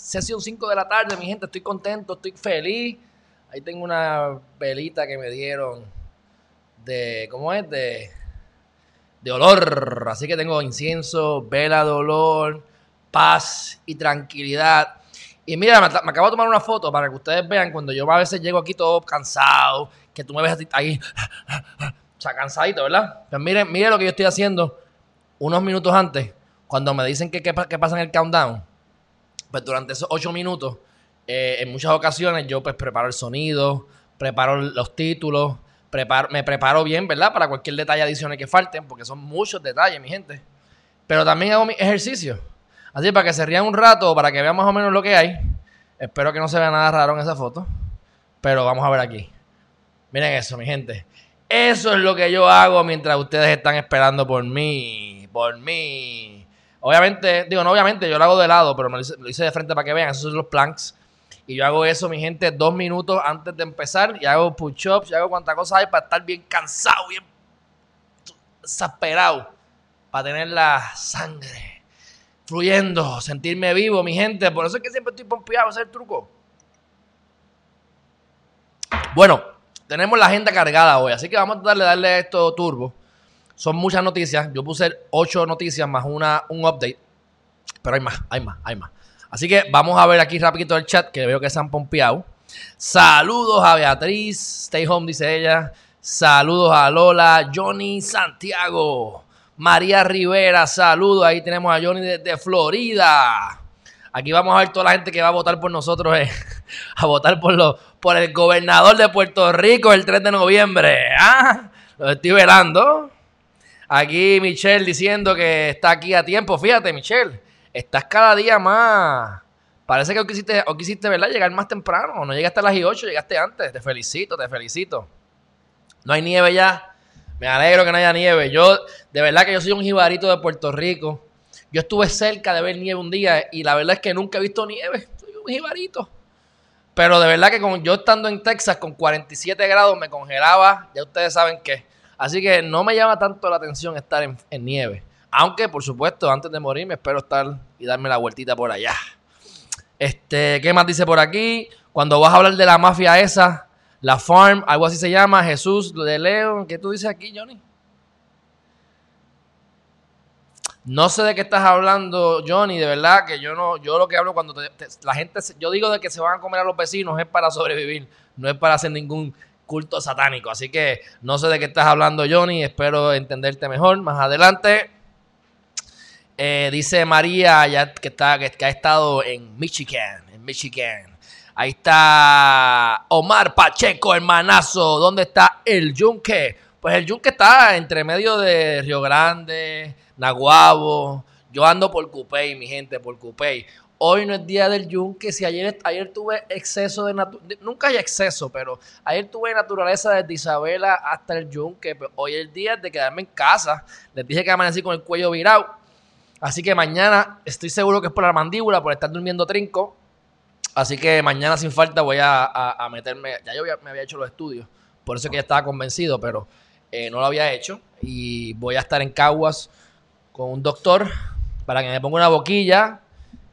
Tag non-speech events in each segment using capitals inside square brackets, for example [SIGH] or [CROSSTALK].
sesión 5 de la tarde. Mi gente, estoy contento, estoy feliz. Ahí tengo una velita que me dieron de, ¿cómo es? De, de olor. Así que tengo incienso, vela de olor, paz y tranquilidad. Y mira, me, acabo de tomar una foto para que ustedes vean cuando yo a veces llego aquí todo cansado, que tú me ves ahí, [LAUGHS] o sea, cansadito, ¿verdad? Pues miren, miren lo que yo estoy haciendo unos minutos antes, cuando me dicen que, que, que pasa en el countdown. Pues durante esos ocho minutos, eh, en muchas ocasiones yo pues preparo el sonido, preparo los títulos, preparo, me preparo bien, ¿verdad? Para cualquier detalle adicional que falten, porque son muchos detalles, mi gente. Pero también hago mi ejercicio. Así para que se rían un rato, para que vean más o menos lo que hay. Espero que no se vea nada raro en esa foto. Pero vamos a ver aquí. Miren eso, mi gente. Eso es lo que yo hago mientras ustedes están esperando por mí. Por mí. Obviamente, digo, no obviamente, yo lo hago de lado, pero me lo hice, de frente para que vean. Esos son los planks. Y yo hago eso, mi gente, dos minutos antes de empezar. Y hago push-ups, y hago cuantas cosas hay para estar bien cansado, bien exasperado. Para tener la sangre fluyendo, sentirme vivo, mi gente. Por eso es que siempre estoy pompeado, ese es truco. Bueno, tenemos la agenda cargada hoy, así que vamos a darle, darle esto turbo. Son muchas noticias. Yo puse ocho noticias más una, un update. Pero hay más, hay más, hay más. Así que vamos a ver aquí rapidito el chat, que veo que se han pompeado. Saludos a Beatriz, stay home, dice ella. Saludos a Lola, Johnny Santiago. María Rivera, saludos. Ahí tenemos a Johnny desde Florida. Aquí vamos a ver toda la gente que va a votar por nosotros, eh, [LAUGHS] a votar por, lo, por el gobernador de Puerto Rico el 3 de noviembre. ¿Ah? Lo estoy velando. Aquí Michelle diciendo que está aquí a tiempo. Fíjate, Michelle, estás cada día más. Parece que hoy quisiste, hoy quisiste ¿verdad? llegar más temprano. No llegaste a las 8, llegaste antes. Te felicito, te felicito. No hay nieve ya. Me alegro que no haya nieve. Yo, de verdad que yo soy un jibarito de Puerto Rico. Yo estuve cerca de ver nieve un día y la verdad es que nunca he visto nieve. Soy un jibarito. Pero de verdad que con, yo estando en Texas con 47 grados me congelaba. Ya ustedes saben qué. Así que no me llama tanto la atención estar en, nieve. Aunque, por supuesto, antes de morir me espero estar y darme la vueltita por allá. Este, ¿qué más dice por aquí? Cuando vas a hablar de la mafia esa, la Farm, algo así se llama, Jesús de León. ¿Qué tú dices aquí, Johnny? No sé de qué estás hablando, Johnny, de verdad que yo no, yo lo que hablo cuando te, la gente, yo digo de que se van a comer a los vecinos es para sobrevivir, no es para hacer ningún culto satánico. Así que no sé de qué estás hablando, Johnny, espero entenderte mejor más adelante. Eh, dice María ya que, está, que, ha estado en Michigan, en Michigan. Ahí está Omar Pacheco, hermanazo. ¿Dónde está el yunque? Pues el yunque está entre medio de Río Grande, Naguabo. Yo ando por Cupey, mi gente, por Cupey. Hoy no es día del yunque. Si ayer, ayer tuve exceso de, de Nunca hay exceso, pero ayer tuve naturaleza desde Isabela hasta el yunque. Pero hoy es el día de quedarme en casa. Les dije que amanecí con el cuello virado. Así que mañana estoy seguro que es por la mandíbula, por estar durmiendo trinco. Así que mañana sin falta voy a, a, meterme. Ya yo me había hecho los estudios, por eso que ya estaba convencido, pero eh, no lo había hecho. Y voy a estar en Caguas con un doctor para que me ponga una boquilla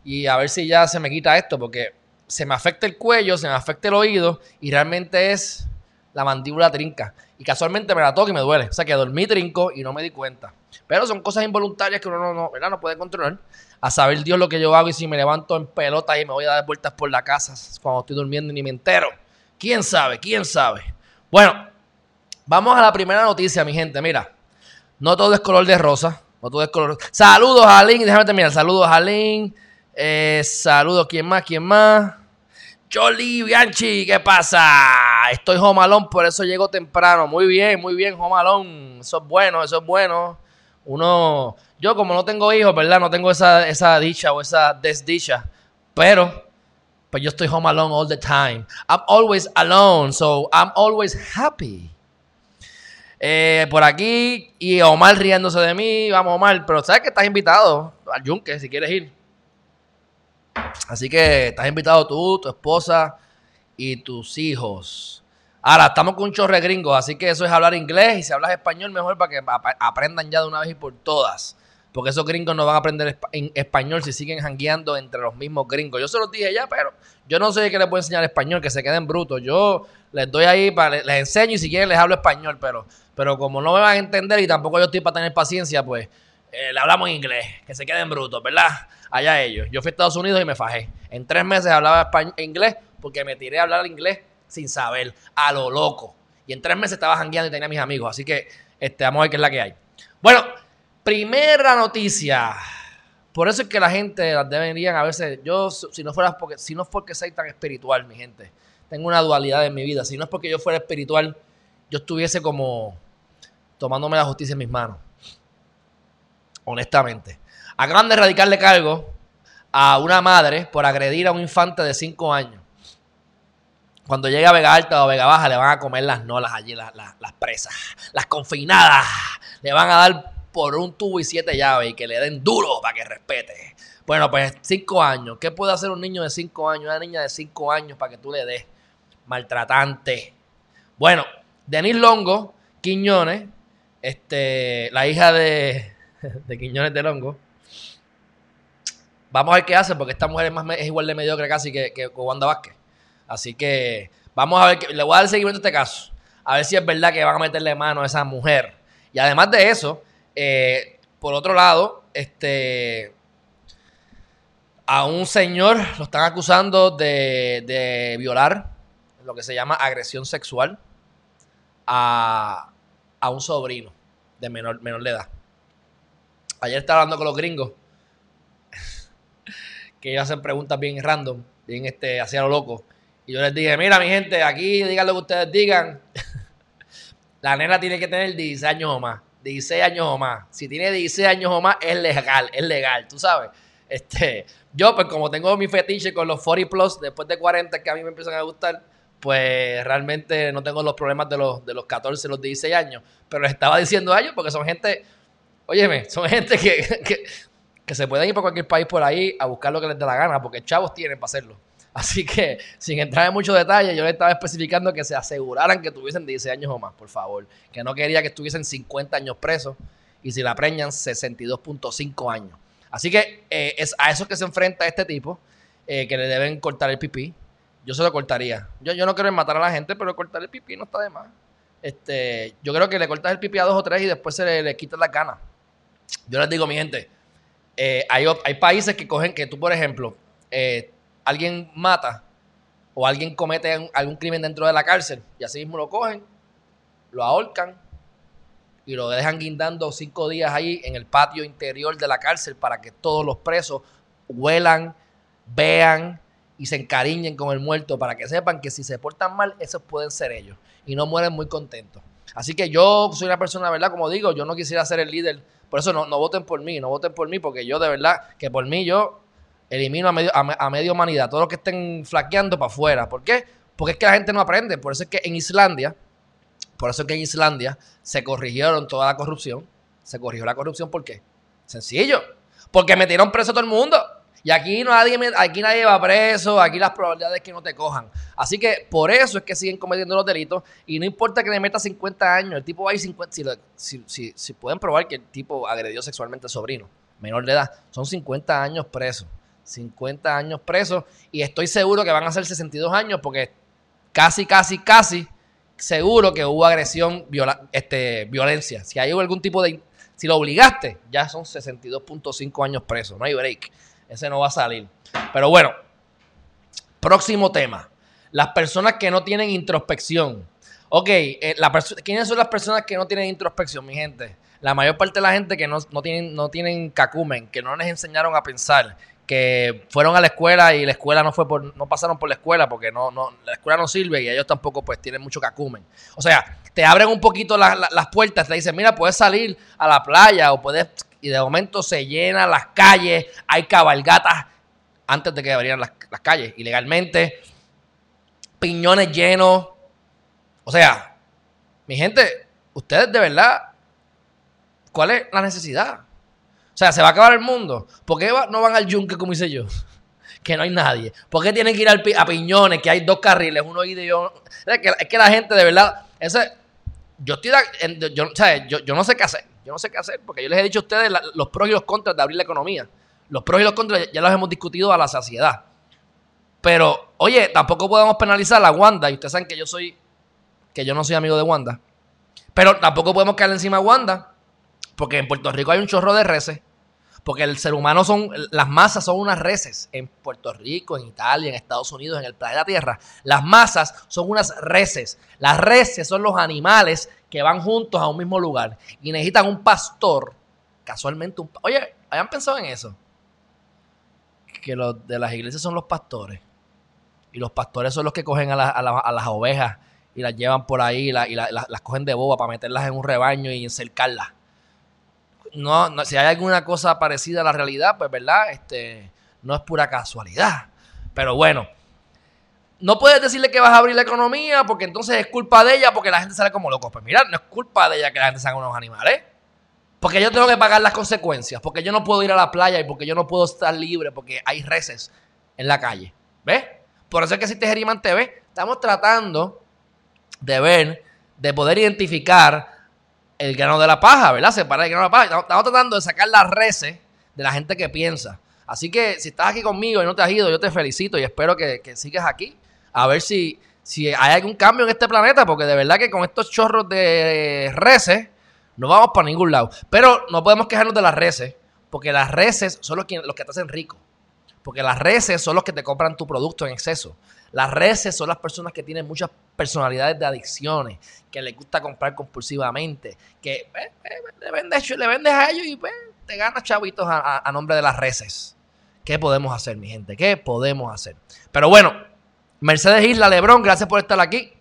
y a ver si ya se me quita esto, porque se me afecta el cuello, se me afecta el oído y realmente es la mandíbula trinca. Y casualmente me la toco y me duele. O sea que dormí trinco y no me di cuenta. Pero son cosas involuntarias que uno no, no, ¿verdad? no puede controlar. A saber Dios lo que yo hago y si me levanto en pelota y me voy a dar vueltas por la casa cuando estoy durmiendo y ni me entero. ¿Quién sabe? ¿Quién sabe? Bueno, vamos a la primera noticia, mi gente. Mira, no todo es color de rosa. No todo es color. Saludos a. Déjame terminar. Saludos a. Eh, saludos. ¿Quién más? ¿Quién más? Jolie Bianchi, ¿qué pasa? Estoy homalón, por eso llego temprano. Muy bien, muy bien, homalón. Eso es bueno, eso es bueno. Uno, yo como no tengo hijos, ¿verdad? No tengo esa, esa dicha o esa desdicha. Pero Pero yo estoy home alone all the time. I'm always alone, so I'm always happy. Eh, por aquí, y Omar riéndose de mí. Vamos, Omar, pero sabes que estás invitado al Yunque si quieres ir. Así que estás invitado tú, tu esposa y tus hijos. Ahora, estamos con un chorre gringo, así que eso es hablar inglés y si hablas español mejor para que aprendan ya de una vez y por todas. Porque esos gringos no van a aprender español si siguen jangueando entre los mismos gringos. Yo se los dije ya, pero yo no sé qué les puedo enseñar español, que se queden brutos. Yo les doy ahí, para, les enseño y si quieren les hablo español, pero, pero como no me van a entender y tampoco yo estoy para tener paciencia, pues eh, le hablamos en inglés, que se queden brutos, ¿verdad? Allá ellos. Yo fui a Estados Unidos y me fajé. En tres meses hablaba español, inglés porque me tiré a hablar inglés sin saber, a lo loco. Y en tres meses estaba jangueando y tenía a mis amigos. Así que este, vamos a ver qué es la que hay. Bueno, primera noticia. Por eso es que la gente las deberían a veces. Yo, si no fuera porque, si no es porque soy tan espiritual, mi gente, tengo una dualidad en mi vida. Si no es porque yo fuera espiritual, yo estuviese como tomándome la justicia en mis manos honestamente. Acaban de erradicarle cargo a una madre por agredir a un infante de 5 años. Cuando llegue a Vega Alta o Vega Baja, le van a comer las nolas allí, las, presas, las confinadas. Le van a dar por un tubo y siete llaves y que le den duro para que respete. Bueno, pues 5 años. ¿Qué puede hacer un niño de 5 años, una niña de 5 años para que tú le des? Maltratante. Bueno, Denis Longo, Quiñones, este, la hija de, [LAUGHS] de Quiñones de Longo. Vamos a ver qué hace, porque esta mujer es, más, igual de mediocre casi que, que, Wanda Vázquez. Así que vamos a ver, que, le voy a dar seguimiento a este caso. A ver si es verdad que van a meterle mano a esa mujer. Y además de eso, eh, por otro lado, este, a un señor lo están acusando de, de violar lo que se llama agresión sexual a, a un sobrino de menor, menor de edad. Ayer estaba hablando con los gringos. Que ellos hacen preguntas bien random, bien este, hacia lo loco. Y yo les dije, mira mi gente, aquí digan lo que ustedes digan. [LAUGHS] La nena tiene que tener 16 años o más. 16 años o más. Si tiene 16 años o más, es legal, es legal, tú sabes. Este, yo, pues como tengo mi fetiche con los 40 plus, después de 40 que a mí me empiezan a gustar, pues realmente no tengo los problemas de los, de los 14, los 16 años. Pero les estaba diciendo a ellos porque son gente Óyeme, son gente que, [LAUGHS] que, se pueden ir por cualquier país por ahí a buscar lo que les dé la gana, porque chavos tienen para hacerlo. [LAUGHS] Así que, sin entrar en muchos detalles, yo les estaba especificando que se aseguraran que tuviesen 16 años o más, por favor. Que no quería que estuviesen 50 años presos y si la preñan, 62.5 años. Así que eh, es a eso que se enfrenta este tipo, eh, que le deben cortar el pipí. Yo se lo cortaría. Yo, yo no quiero matar a la gente, pero cortar el pipí no está de más. Este, yo creo que le cortas el pipí a dos o tres y después se le, le quitas la ganas. Yo les digo, mi gente, eh, hay, países que cogen que tú, por ejemplo, eh, alguien mata o alguien comete algún crimen dentro de la cárcel y así mismo lo cogen, lo ahorcan y lo dejan guindando cinco días ahí en el patio interior de la cárcel para que todos los presos huelan, vean y se encariñen con el muerto para que sepan que si se portan mal, esos pueden ser ellos y no mueren muy contentos. Así que yo soy una persona, ¿verdad? Como digo, yo no quisiera ser el líder por eso no, no voten por mí, no voten por mí, porque yo de verdad que por mí yo elimino a medio, a, medio humanidad, todos los que estén flaqueando para afuera. ¿Por qué? Porque es que la gente no aprende. Por eso es que en Islandia, por eso es que en Islandia se corrigieron toda la corrupción. Se corrigió la corrupción, ¿por qué? Sencillo. Porque metieron preso todo el mundo. Y aquí nadie, aquí nadie va preso, aquí las probabilidades es que no te cojan. Así que por eso es que siguen cometiendo los delitos y no importa que le meta 50 años, el tipo va a ir 50, si, si, pueden probar que el tipo agredió sexualmente al sobrino, menor de edad, son 50 años presos. 50 años presos y estoy seguro que van a ser 62 años porque casi, casi, casi seguro que hubo agresión, este, violencia. Si hay algún tipo de... Si lo obligaste, ya son 62.5 años presos, no hay break. Ese no va a salir. Pero bueno, próximo tema. Las personas que no tienen introspección. Ok, eh, ¿quiénes son las personas que no tienen introspección, mi gente? La mayor parte de la gente que no, tienen, no tienen cacumen, que no les enseñaron a pensar, que fueron a la escuela y la escuela no fue por, no pasaron por la escuela porque no, no, la escuela no sirve y ellos tampoco pues tienen mucho cacumen. O sea, te abren un poquito las puertas, te dicen, mira, puedes salir a la playa o puedes y de momento se llenan las calles, hay cabalgatas antes de que abrieran las, las calles ilegalmente. Piñones llenos. O sea, mi gente, ustedes de verdad, ¿cuál es la necesidad? O sea, se va a acabar el mundo. ¿Por qué no van al yunque como hice yo? [LAUGHS] que no hay nadie. ¿Por qué tienen que ir a Piñones, que hay dos carriles, uno y que, es que la gente de verdad, ese, yo estoy, yo, yo, yo, no sé qué hacer, yo no sé qué hacer, porque yo les he dicho a ustedes los pros y los contras de abrir la economía. Los pros y los contras ya los hemos discutido a la saciedad. Pero, oye, tampoco podemos penalizar a Wanda, y ustedes saben que yo soy, que yo no soy amigo de Wanda. Pero tampoco podemos caerle encima a Wanda, porque en Puerto Rico hay un chorro de reces porque el ser humano son, las masas son unas reses. En Puerto Rico, en Italia, en Estados Unidos, en el planeta Tierra, las masas son unas reses. Las reses son los animales que van juntos a un mismo lugar y necesitan un pastor, casualmente un... Oye, ¿hayan pensado en eso? Que los de las iglesias son los pastores. Y los pastores son los que cogen a, las ovejas y las llevan por ahí y, las cogen de boba para meterlas en un rebaño y encercarlas no, si hay alguna cosa parecida a la realidad, pues verdad, este, no es pura casualidad. Pero bueno, no puedes decirle que vas a abrir la economía porque entonces es culpa de ella porque la gente sale como loco. Pues mira, no es culpa de ella que la gente salga unos animales. Porque yo tengo que pagar las consecuencias, porque yo no puedo ir a la playa y porque yo no puedo estar libre porque hay reces en la calle. ¿Ves? Por eso es que existe Geriman TV. Estamos tratando de ver, de poder identificar el grano de la paja, ¿verdad? Separar el grano de la paja. Estamos, tratando de sacar las reces de la gente que piensa. Así que si estás aquí conmigo y no te has ido, yo te felicito y espero que, sigas aquí. A ver si, si hay algún cambio en este planeta, porque de verdad que con estos chorros de reces no vamos para ningún lado. Pero no podemos quejarnos de las reces, porque las reces son los que, los que te hacen rico. Porque las reces son los que te compran tu producto en exceso. Las reces son las personas que tienen muchas personalidades de adicciones, que les gusta comprar compulsivamente, que eh, eh, le, vendes, le, vendes, a ellos y pues, te ganas chavitos a, nombre de las reces. ¿Qué podemos hacer, mi gente? ¿Qué podemos hacer? Pero bueno, Mercedes Isla, Lebrón, gracias por estar aquí.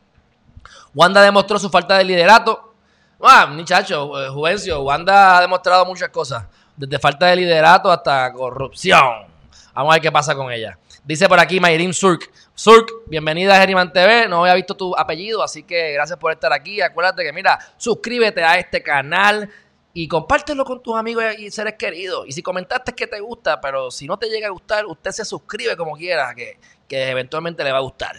Wanda demostró su falta de liderato. Ah, muchacho, eh, Juvencio, Wanda ha demostrado muchas cosas, desde falta de liderato hasta corrupción. Vamos a ver qué pasa con ella. Dice por aquí Mayrin Surk. Surk, bienvenida a Geriman TV. No había visto tu apellido, así que gracias por estar aquí. Acuérdate que, mira, suscríbete a este canal y compártelo con tus amigos y seres queridos. Y si comentaste que te gusta, pero si no te llega a gustar, usted se suscribe como quiera, que, que eventualmente le va a gustar.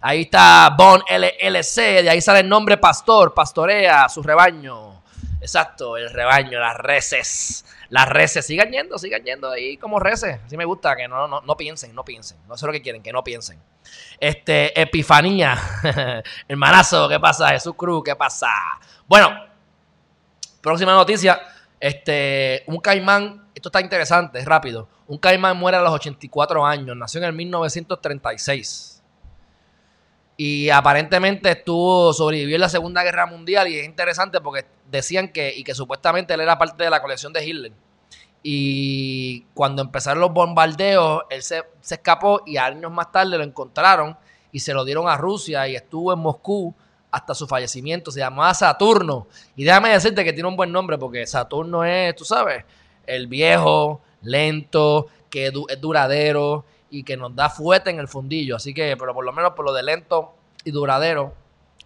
Ahí está Bon LLC, de ahí sale el nombre Pastor, pastorea su rebaño. Exacto, el rebaño, las reces. Las reces, sigan yendo, sigan yendo ahí como reces. Así me gusta, que no, no, no piensen, no piensen. No sé lo que quieren, que no piensen. Este, Epifanía. [LAUGHS] Hermanazo, ¿qué pasa? Jesús Cruz, ¿qué pasa? Bueno, próxima noticia. Este, un caimán, esto está interesante, es rápido. Un caimán muere a los 84 años, nació en el 1936. Y aparentemente estuvo, sobrevivió en la Segunda Guerra Mundial y es interesante porque decían que, y que supuestamente él era parte de la colección de Hitler. Y cuando empezaron los bombardeos, él se, escapó y años más tarde lo encontraron y se lo dieron a Rusia y estuvo en Moscú hasta su fallecimiento. Se llamaba Saturno. Y déjame decirte que tiene un buen nombre porque Saturno es, tú sabes, el viejo, lento, que es duradero y que nos da fuerte en el fundillo. Así que, pero por lo menos por lo de lento y duradero,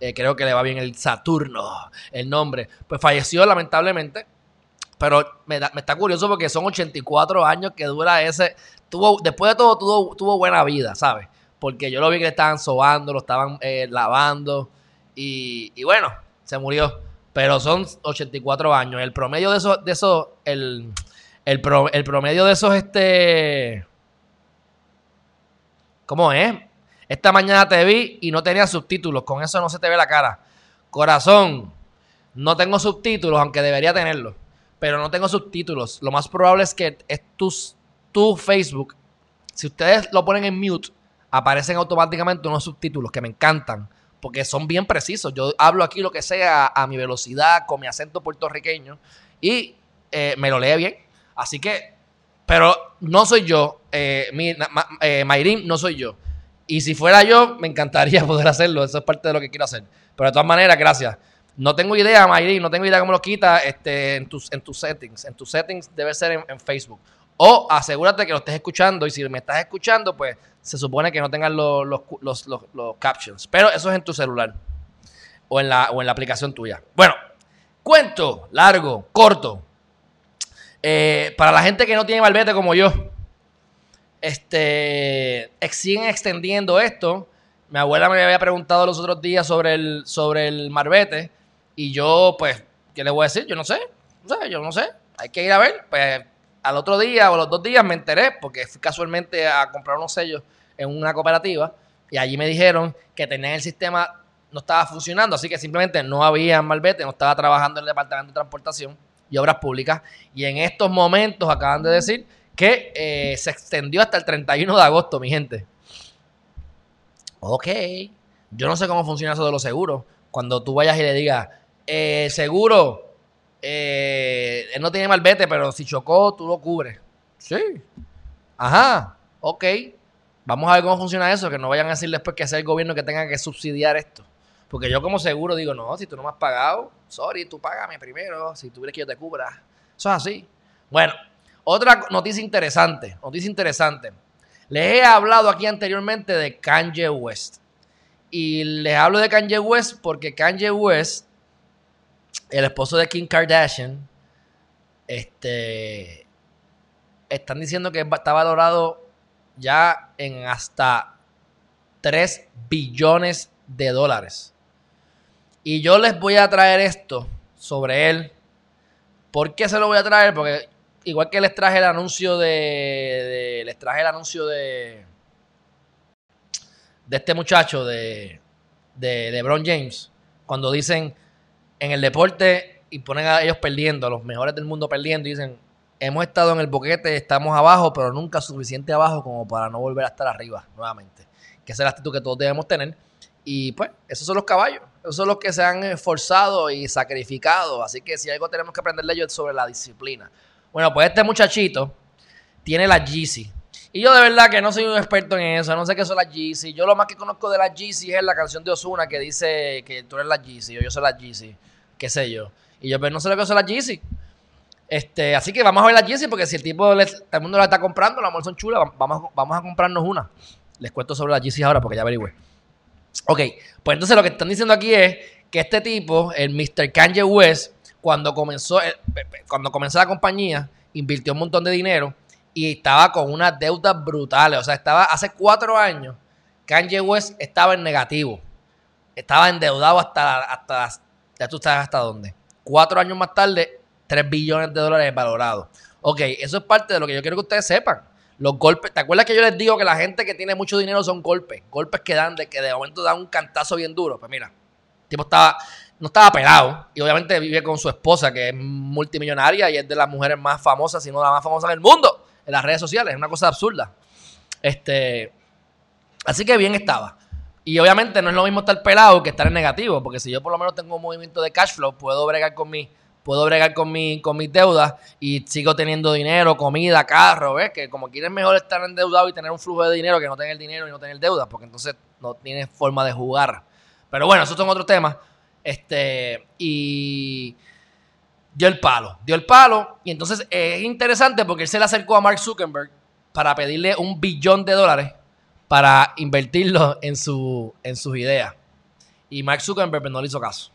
eh, creo que le va bien el Saturno, el nombre. Pues falleció lamentablemente, pero me, está curioso porque son 84 años que dura ese. Tuvo, después de todo, tuvo, tuvo buena vida, ¿sabes? Porque yo lo vi que le estaban sobando, lo estaban eh, lavando y, bueno, se murió. Pero son 84 años. El promedio de esos, de esos, el, el, el promedio de esos, este ¿Cómo es? Esta mañana te vi y no tenía subtítulos. Con eso no se te ve la cara. Corazón, no tengo subtítulos, aunque debería tenerlos. Pero no tengo subtítulos. Lo más probable es que es tu, Facebook. Si ustedes lo ponen en mute, aparecen automáticamente unos subtítulos que me encantan. Porque son bien precisos. Yo hablo aquí lo que sea a mi velocidad, con mi acento puertorriqueño. Y eh, me lo lee bien. Así que pero no soy yo, eh, mi, eh, no soy yo. Y si fuera yo, me encantaría [LAUGHS] poder hacerlo. Eso es parte de lo que quiero hacer. Pero de todas maneras, gracias. No tengo idea, Mayrin, no tengo idea cómo lo quita este, en, tus, en tus settings. En tus settings debe ser en, Facebook. O asegúrate que lo estés escuchando y si me estás escuchando, pues se supone que no tengan los, los, los, captions. Pero eso es en tu celular o en, la, o en la aplicación tuya. Bueno, cuento largo, corto. Eh, para la gente que no tiene malvete como yo, este, siguen extendiendo esto. Mi abuela me había preguntado los otros días sobre el, sobre el marbete y yo, pues, ¿qué le voy a decir? Yo no sé, yo no sé. Hay que ir a ver. Pues al otro día o los dos días me enteré porque fui casualmente a comprar unos sellos en una cooperativa y allí me dijeron que tenían el sistema no estaba funcionando, así que simplemente no había malvete, no estaba trabajando en el departamento de transportación y obras públicas y en estos momentos acaban de decir que eh, se extendió hasta el 31 de agosto, mi gente. Ok, yo no sé cómo funciona eso de los seguros. Cuando tú vayas y le digas, eh, seguro, eh, él no tiene malvete, pero si chocó, tú lo cubres. Sí. Ajá, ok. Vamos a ver cómo funciona eso, que no vayan a decir después que sea el gobierno que tenga que subsidiar esto. Porque yo como seguro digo, no, si tú no me has pagado, sorry, tú págame primero, si tú quieres que yo te cubra. Eso es así. Bueno, otra noticia interesante, noticia interesante. Les he hablado aquí anteriormente de Kanye West. Y les hablo de Kanye West porque Kanye West, el esposo de Kim Kardashian, este, están diciendo que está valorado ya en hasta 3 billones de dólares. Y yo les voy a traer esto sobre él. ¿Por qué se lo voy a traer? Porque igual que les traje el anuncio de, les traje el anuncio de de este muchacho de de LeBron James cuando dicen en el deporte y ponen a ellos perdiendo, a los mejores del mundo perdiendo y dicen hemos estado en el boquete, estamos abajo, pero nunca suficiente abajo como para no volver a estar arriba nuevamente. Que esa es la actitud que todos debemos tener. Y pues, esos son los caballos. Esos son los que se han esforzado y sacrificado. Así que si algo tenemos que aprenderle ellos es sobre la disciplina. Bueno, pues este muchachito tiene la GC. Y yo de verdad que no soy un experto en eso, no sé qué son las GC. Yo lo más que conozco de las GC es la canción de Osuna que dice que tú eres la GC o yo soy la GC, qué sé yo. Y yo, pero no sé lo que son las GC. Este, así que vamos a ver las GC porque si el tipo, todo el mundo la está comprando, las son chulas, vamos, vamos a comprarnos una. Les cuento sobre las GC ahora porque ya averigüé. Ok, pues entonces lo que están diciendo aquí es que este tipo, el Mr. Kanye West, cuando comenzó, eh, cuando comenzó la compañía, invirtió un montón de dinero y estaba con unas deudas brutales. O sea, estaba hace cuatro años, Kanye West estaba en negativo. Estaba endeudado hasta, hasta ya tú sabes hasta dónde. Cuatro años más tarde, tres billones de dólares valorados. Ok, eso es parte de lo que yo quiero que ustedes sepan. Los golpes, ¿te acuerdas que yo les digo que la gente que tiene mucho dinero son golpes? Golpes que dan, de que de momento dan un cantazo bien duro. Pues mira, el tipo estaba no estaba pelado. Y obviamente vive con su esposa, que es multimillonaria y es de las mujeres más famosas, si no la más famosa del mundo, en las redes sociales. Es una cosa absurda. Este, así que bien estaba. Y obviamente no es lo mismo estar pelado que estar en negativo, porque si yo por lo menos tengo un movimiento de cash flow, puedo bregar con mi, puedo bregar con mi, con mis deudas y sigo teniendo dinero, comida, carro, ¿ves? Que como quieres mejor estar endeudado y tener un flujo de dinero que no tener dinero y no tener deudas, porque entonces no tienes forma de jugar. Pero bueno, esos son otros temas. Este, y dio el palo, dio el palo. Y entonces es interesante porque él se le acercó a Mark Zuckerberg para pedirle un billón de dólares para invertirlo en, su, en sus ideas. Y Mark Zuckerberg pues, no le hizo caso.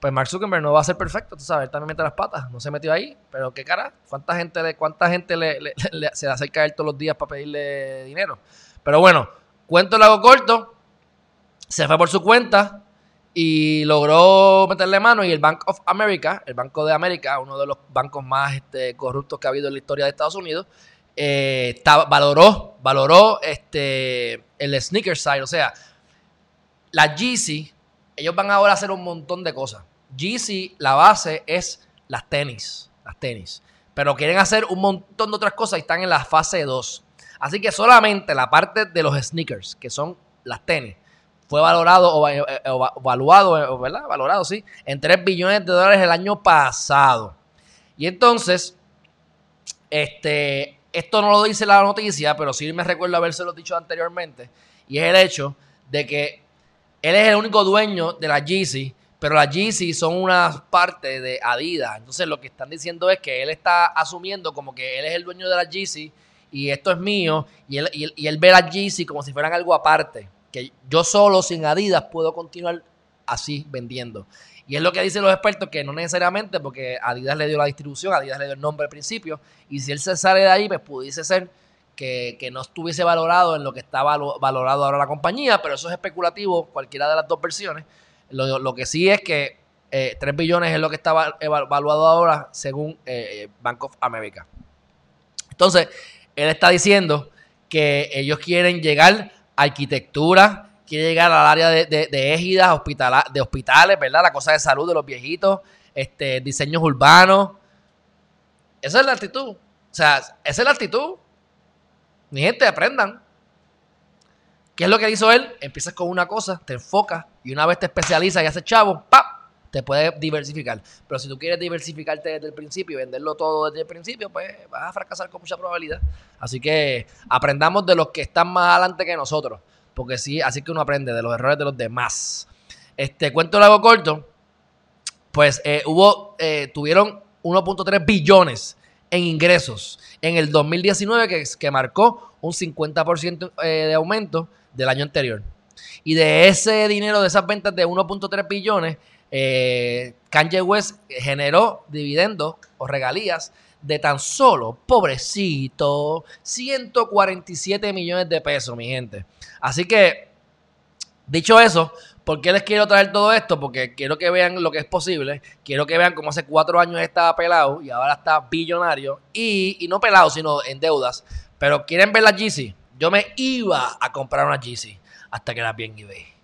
Pues Mark Zuckerberg no va a ser perfecto, tú sabes, él también mete las patas, no se metió ahí, pero qué cara, cuánta gente, le, cuánta gente le, se le acerca a él todos los días para pedirle dinero. Pero bueno, cuento el hago corto, se fue por su cuenta, y logró meterle mano y el Bank of America, el Banco de América, uno de los bancos más este, corruptos que ha habido en la historia de Estados Unidos, eh, valoró, valoró este, el sneaker side, o sea, la GC, ellos van ahora a hacer un montón de cosas. GC, la base es las tenis, las tenis, pero quieren hacer un montón de otras cosas y están en la fase 2. Así que solamente la parte de los sneakers, que son las tenis, fue valorado o, eh, eh, eh, ¿verdad? Valorado, sí, en 3 billones de dólares el año pasado. Y entonces, este, esto no lo dice la noticia, pero sí me recuerdo habérselo dicho anteriormente, y es el hecho de que él es el único dueño de la Yeezy, Pero las Yeezy son una parte de Adidas. Entonces lo que están diciendo es que él está asumiendo como que él es el dueño de las Yeezy y esto es mío. Y él, y él, ve las Yeezy como si fueran algo aparte. Que yo solo, sin Adidas, puedo continuar así vendiendo. Y es lo que dicen los expertos, que no necesariamente, porque Adidas le dio la distribución, Adidas le dio el nombre al principio, y si él se sale de ahí, pues pudiese ser que, no estuviese valorado en lo que está valorado ahora la compañía, pero eso es especulativo, cualquiera de las dos versiones. Lo, que sí es que 3 eh, billones es lo que está evaluado ahora según eh, Bank of America. Entonces, él está diciendo que ellos quieren llegar a arquitectura, quiere llegar al área de, de, égidas, de hospitales, ¿verdad? La cosa de salud de los viejitos, este, diseños urbanos. Esa es la actitud. O sea, esa es la actitud. Mi gente, aprendan. ¿Qué es lo que hizo él? Empiezas con una cosa, te enfocas y una vez te especializas y haces chavo, ¡pap! Te puedes diversificar. Pero si tú quieres diversificarte desde el principio y venderlo todo desde el principio, pues vas a fracasar con mucha probabilidad. Así que aprendamos de los que están más adelante que nosotros. Porque sí, así que uno aprende de los errores de los demás. Este cuento largo corto, pues eh, hubo, eh, tuvieron 1.3 billones en ingresos en el 2019 que, que marcó un 50% eh, de aumento del año anterior. Y de ese dinero, de esas ventas de 1.3 billones, eh, Kanye West generó dividendos o regalías de tan solo, pobrecito, 147 millones de pesos, mi gente. Así que, dicho eso, ¿por qué les quiero traer todo esto? Porque quiero que vean lo que es posible. Quiero que vean cómo hace cuatro años estaba pelado y ahora está billonario. Y, y no pelado, sino en deudas. Pero quieren ver la GC. Yo me iba a comprar una GC hasta que la vi en eBay.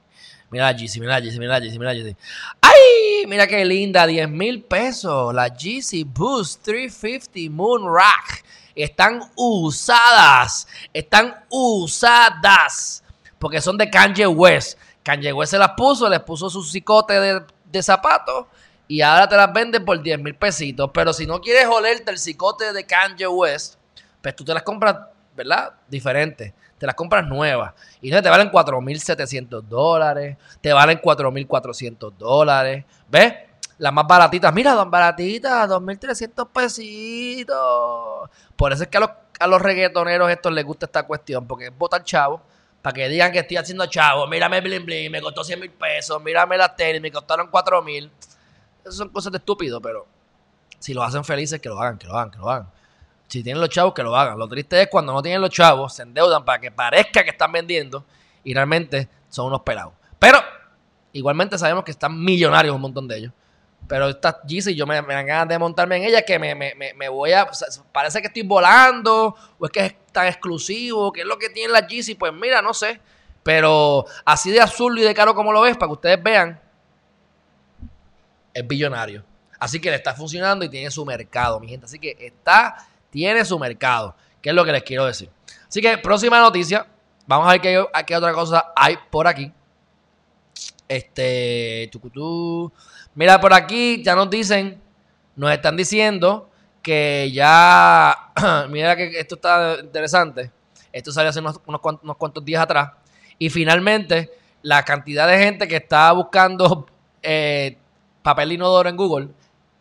Mira la mira la mira la mira la. ¡Ay! Mira qué linda, 10 mil pesos. La GC Boost 350 Moon Rack. Están usadas. Están usadas. Porque son de Kanye West. Kanye West se las puso, les puso su cicote de, de zapatos. Y ahora te las venden por 10 mil pesitos. Pero si no quieres olerte el cicote de Kanye West, pues tú te las compras ¿verdad? Diferente. Te las compras nuevas. Y no te valen 4.700 dólares, te valen 4.400 dólares. ¿Ves? Las más baratitas, mira, dos baratitas, 2.300 pesitos. Por eso es que a los, a los reggaetoneros estos les gusta esta cuestión, porque es botar chavo, para que digan que estoy haciendo chavo. Mírame bling bling, me costó 100 mil pesos, mírame las tenis, me costaron 4 mil. Esas son cosas de estúpido, pero si los hacen felices, que lo hagan, que lo hagan, que lo hagan. Si tienen los chavos, que lo hagan. Lo triste es cuando no tienen los chavos, se endeudan para que parezca que están vendiendo y realmente son unos pelados. Pero igualmente sabemos que están millonarios un montón de ellos. Pero estas Yeezy, yo me, me dan ganas de montarme en ellas que me, me, voy a. parece que estoy volando, o es que es tan exclusivo, que es lo que tienen las Yeezy. Pues mira, no sé. Pero así de azul y de caro como lo ves, para que ustedes vean, es billonario. Así que le está funcionando y tiene su mercado, mi gente. Así que está tiene su mercado, que es lo que les quiero decir. Así que próxima noticia, vamos a ver qué, qué otra cosa hay por aquí. Este, chucutú. Mira, por aquí ya nos dicen, nos están diciendo que ya, [CLEARS THROAT] mira que esto está interesante. Esto salió hace unos, cuantos, días atrás. Y finalmente, la cantidad de gente que está buscando [LAUGHS] eh, papel inodoro en Google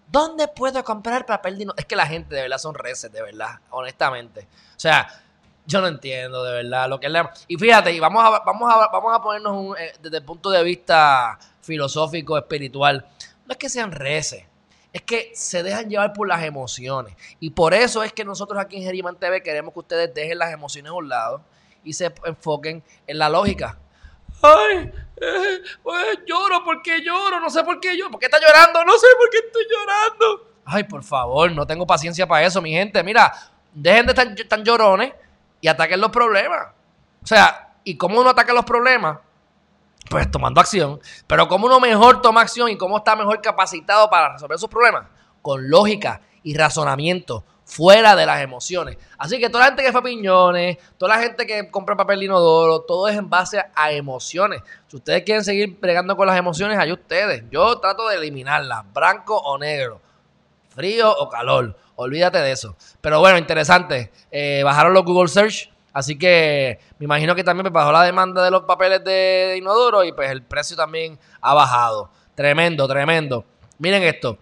¿Dónde puedo comprar papel de Es que la gente de verdad son reces, de verdad, honestamente. O sea, yo no entiendo de verdad lo que es la... Y fíjate, y vamos a, vamos a, vamos a ponernos eh, desde el punto de vista filosófico, espiritual. No es que sean reces, es que se dejan llevar por las emociones. Y por eso es que nosotros aquí en Geriman TV queremos que ustedes dejen las emociones a un lado y se enfoquen en la lógica. Ay, eh, pues lloro, ¿por qué lloro? No sé por qué lloro. ¿Por qué está llorando? No sé por qué estoy llorando. Ay, por favor, no tengo paciencia para eso, mi gente. Mira, dejen de estar tan llorones y ataquen los problemas. O sea, ¿y cómo uno ataca los problemas? Pues tomando acción. Pero ¿cómo uno mejor toma acción y cómo está mejor capacitado para resolver sus problemas? Con lógica y razonamiento fuera de las emociones. Así que toda la gente que fue piñones, toda la gente que compra papel de inodoro, todo es en base a emociones. Si ustedes quieren seguir pregando con las emociones, hay ustedes. Yo trato de eliminarlas, blanco o negro, frío o calor. Olvídate de eso. Pero bueno, interesante. Eh, bajaron los Google Search. Así que me imagino que también me bajó la demanda de los papeles de inodoro y pues el precio también ha bajado. Tremendo, tremendo. Miren esto.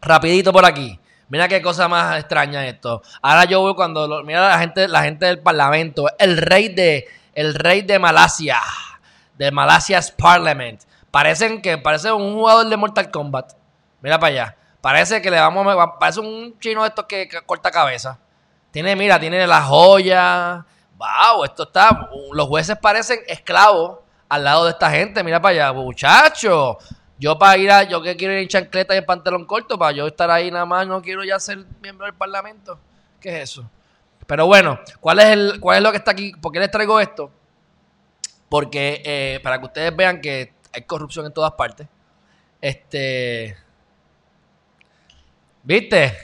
Rapidito por aquí. Mira qué cosa más extraña esto. Ahora yo veo cuando mira la gente, la gente del parlamento, el rey de el rey de Malasia, de Malaysia's Parliament. Parecen que parece un jugador de Mortal Kombat. Mira para allá. Parece que le vamos parece un chino de estos que, corta cabeza. Tiene, mira, tiene la joya. Wow, esto está los jueces parecen esclavos al lado de esta gente. Mira para allá, muchacho. Yo para ir a, yo que quiero ir en chancleta y en pantalón corto, para yo estar ahí nada más, no quiero ya ser miembro del parlamento. ¿Qué es eso? Pero bueno, ¿cuál es, el, cuál es lo que está aquí? ¿Por qué les traigo esto? Porque eh, para que ustedes vean que hay corrupción en todas partes. Este. ¿Viste?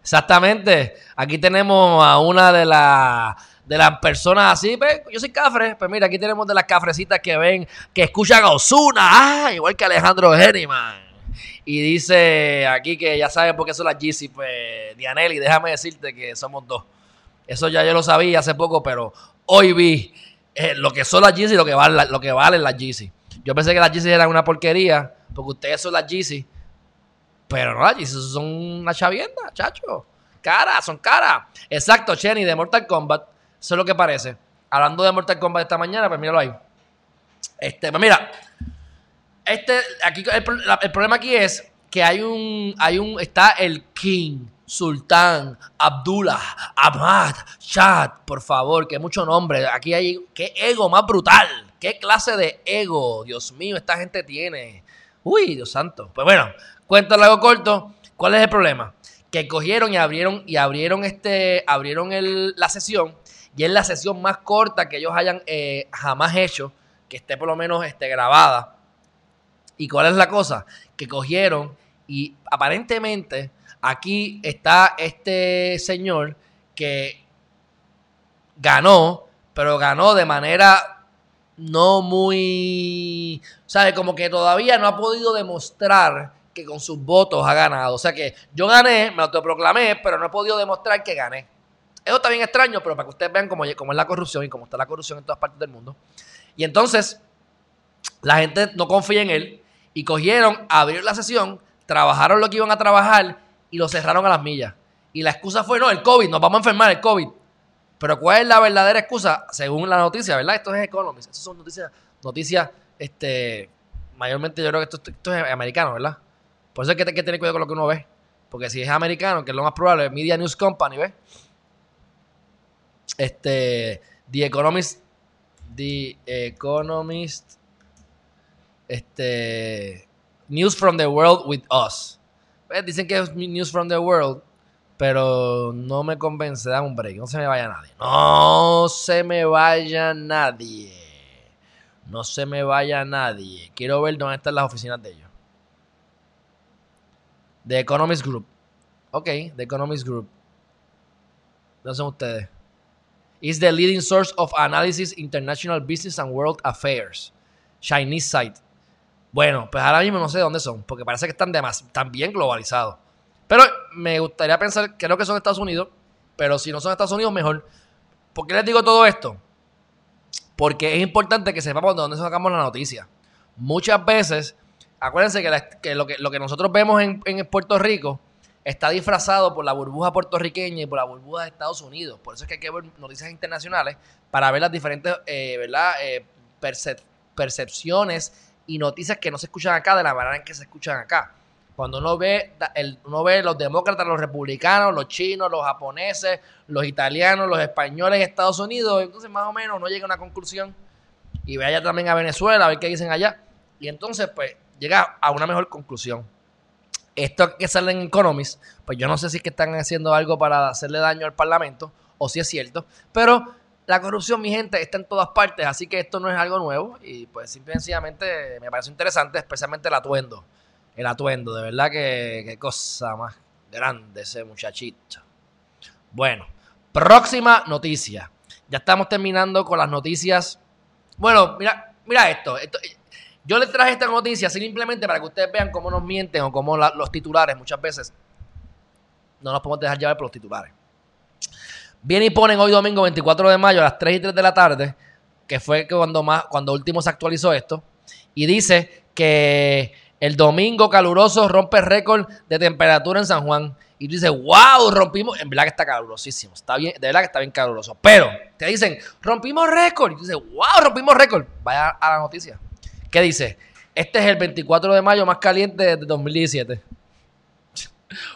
Exactamente. Aquí tenemos a una de las de las personas así, pues, yo soy cafre, pues mira, aquí tenemos de las cafrecitas que ven, que escuchan a Osuna, ah, igual que Alejandro Henniman. Y dice aquí que ya saben por qué son las GC, pues, Dianelli, déjame decirte que somos dos. Eso ya yo lo sabía hace poco, pero hoy vi eh, lo que son las GC y lo que, valen las GC. Yo pensé que las GC eran una porquería, porque ustedes son las GC, pero no, las GC son una chavienda, chacho. Cara, son caras. Exacto, Chenny de Mortal Kombat eso es lo que parece. Hablando de Mortal Kombat esta mañana, pues míralo ahí. Este, pues mira, este, aquí el, problema aquí es que hay un, hay un, está el King, Sultán, Abdullah, Ahmad, Chad, por favor, que mucho nombre. Aquí hay, qué ego más brutal, qué clase de ego, Dios mío, esta gente tiene. Uy, Dios santo. Pues bueno, cuéntalo algo corto. ¿Cuál es el problema? Que cogieron y abrieron y abrieron este, abrieron el, la sesión y es la sesión más corta que ellos hayan eh, jamás hecho, que esté por lo menos esté grabada. ¿Y cuál es la cosa? Que cogieron y aparentemente aquí está este señor que ganó, pero ganó de manera no muy, ¿sabe? Como que todavía no ha podido demostrar que con sus votos ha ganado. O sea que yo gané, me autoproclamé, pero no he podido demostrar que gané. Eso está bien extraño, pero para que ustedes vean cómo, es la corrupción y cómo está la corrupción en todas partes del mundo. Y entonces, la gente no confía en él y cogieron, abrieron la sesión, trabajaron lo que iban a trabajar y lo cerraron a las millas. Y la excusa fue, no, el COVID, nos vamos a enfermar, el COVID. Pero ¿cuál es la verdadera excusa? Según la noticia, ¿verdad? Esto es Economist. Estas son noticias, noticias, este, mayormente yo creo que esto, es americano, ¿verdad? Por eso es que hay que tener cuidado con lo que uno ve. Porque si es americano, que es lo más probable, Media News Company, ¿ves? Este, The Economist, The Economist, este, News from the World with Us. Pues, dicen que es News from the World, pero no me convence. Dame un break, no se me vaya nadie. No se me vaya nadie. No se me vaya nadie. Quiero ver dónde están las oficinas de ellos. The Economist Group. Ok, The Economist Group. ¿Dónde son ustedes? Is the leading source of analysis international business and world affairs. Chinese site. Bueno, pues ahora mismo no sé dónde son, porque parece que están, están bien globalizados. Pero me gustaría pensar, creo que son Estados Unidos, pero si no son Estados Unidos, mejor. ¿Por qué les digo todo esto? Porque es importante que sepamos de dónde sacamos la noticia. Muchas veces, acuérdense que, lo, que lo que nosotros vemos en, en Puerto Rico está disfrazado por la burbuja puertorriqueña y por la burbuja de Estados Unidos. Por eso es que hay que ver noticias internacionales para ver las diferentes eh, ¿verdad? Eh, percepciones y noticias que no se escuchan acá de la manera en que se escuchan acá. Cuando uno ve, el, uno ve los demócratas, los republicanos, los chinos, los japoneses, los italianos, los españoles en Estados Unidos, entonces más o menos uno llega a una conclusión y ve allá también a Venezuela, a ver qué dicen allá. Y entonces, pues, llega a una mejor conclusión esto que sale en Economist, pues yo no sé si es que están haciendo algo para hacerle daño al Parlamento o si es cierto, pero la corrupción, mi gente, está en todas partes, así que esto no es algo nuevo y pues simplemente me parece interesante, especialmente el atuendo, el atuendo, de verdad que cosa más grande ese muchachito. Bueno, próxima noticia. Ya estamos terminando con las noticias. Bueno, mira, mira esto yo les traje esta noticia simplemente para que ustedes vean cómo nos mienten o cómo los titulares muchas veces no nos podemos dejar llevar por los titulares. Vienen y ponen hoy domingo 24 de mayo a las 3 y 3 de la tarde, que fue cuando, más, cuando último se actualizó esto, y dice que el domingo caluroso rompe récord de temperatura en San Juan. Y tú dices, wow, rompimos. En verdad que está calurosísimo. Está bien, de verdad que está bien caluroso. Pero te dicen, rompimos récord. Y tú dices, wow, rompimos récord. Vaya a la noticia. ¿Qué dice? Este es el 24 de mayo más caliente de 2017.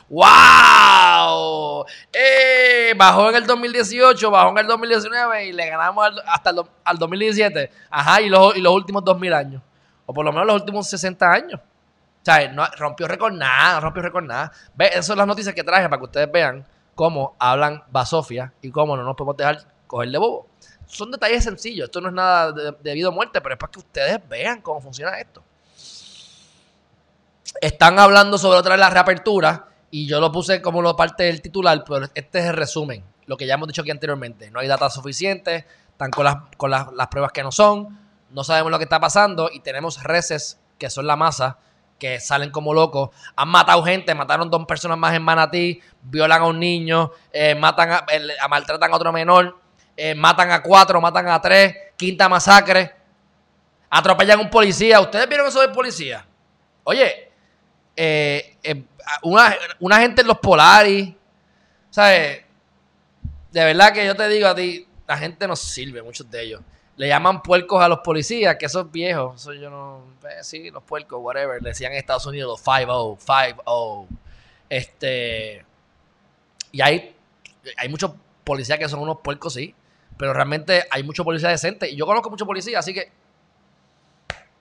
¡Wow! Eh, bajó en el 2018, bajó en el 2019 y le ganamos hasta el, al 2017. Ajá, y los, y los últimos 2000 años. O por lo menos los últimos 60 años. O sea, no rompió récord nada, no rompió récord nada. Ve, esas son las noticias que traje para que ustedes vean cómo hablan Basofia y cómo no nos podemos dejar coger de bobo. Son detalles sencillos. Esto no es nada de, debido a muerte, pero es para que ustedes vean cómo funciona esto. Están hablando sobre otra vez la reapertura y yo lo puse como lo parte del titular, pero este es el resumen. Lo que ya hemos dicho aquí anteriormente. No hay datos suficientes, están con las, con las, pruebas que no son, no sabemos lo que está pasando y tenemos reces que son la masa que salen como locos. Han matado gente, mataron dos personas más en Manatí, violan a un niño, eh, matan a, maltratan a otro menor, eh, matan a cuatro, matan a tres, quinta masacre, atropellan a un policía. ¿Ustedes vieron eso del policía? Oye, eh, eh, una, gente en los Polaris, ¿sabes? De verdad que yo te digo a ti, la gente no sirve, muchos de ellos. Le llaman puercos a los policías, que esos viejos, eso yo no, sí, los puercos, whatever, le decían en Estados Unidos los 5-0, 5-0. Este, y hay, hay muchos policías que son unos puercos, sí, pero realmente hay muchos policías decentes. Y yo conozco muchos policías, así que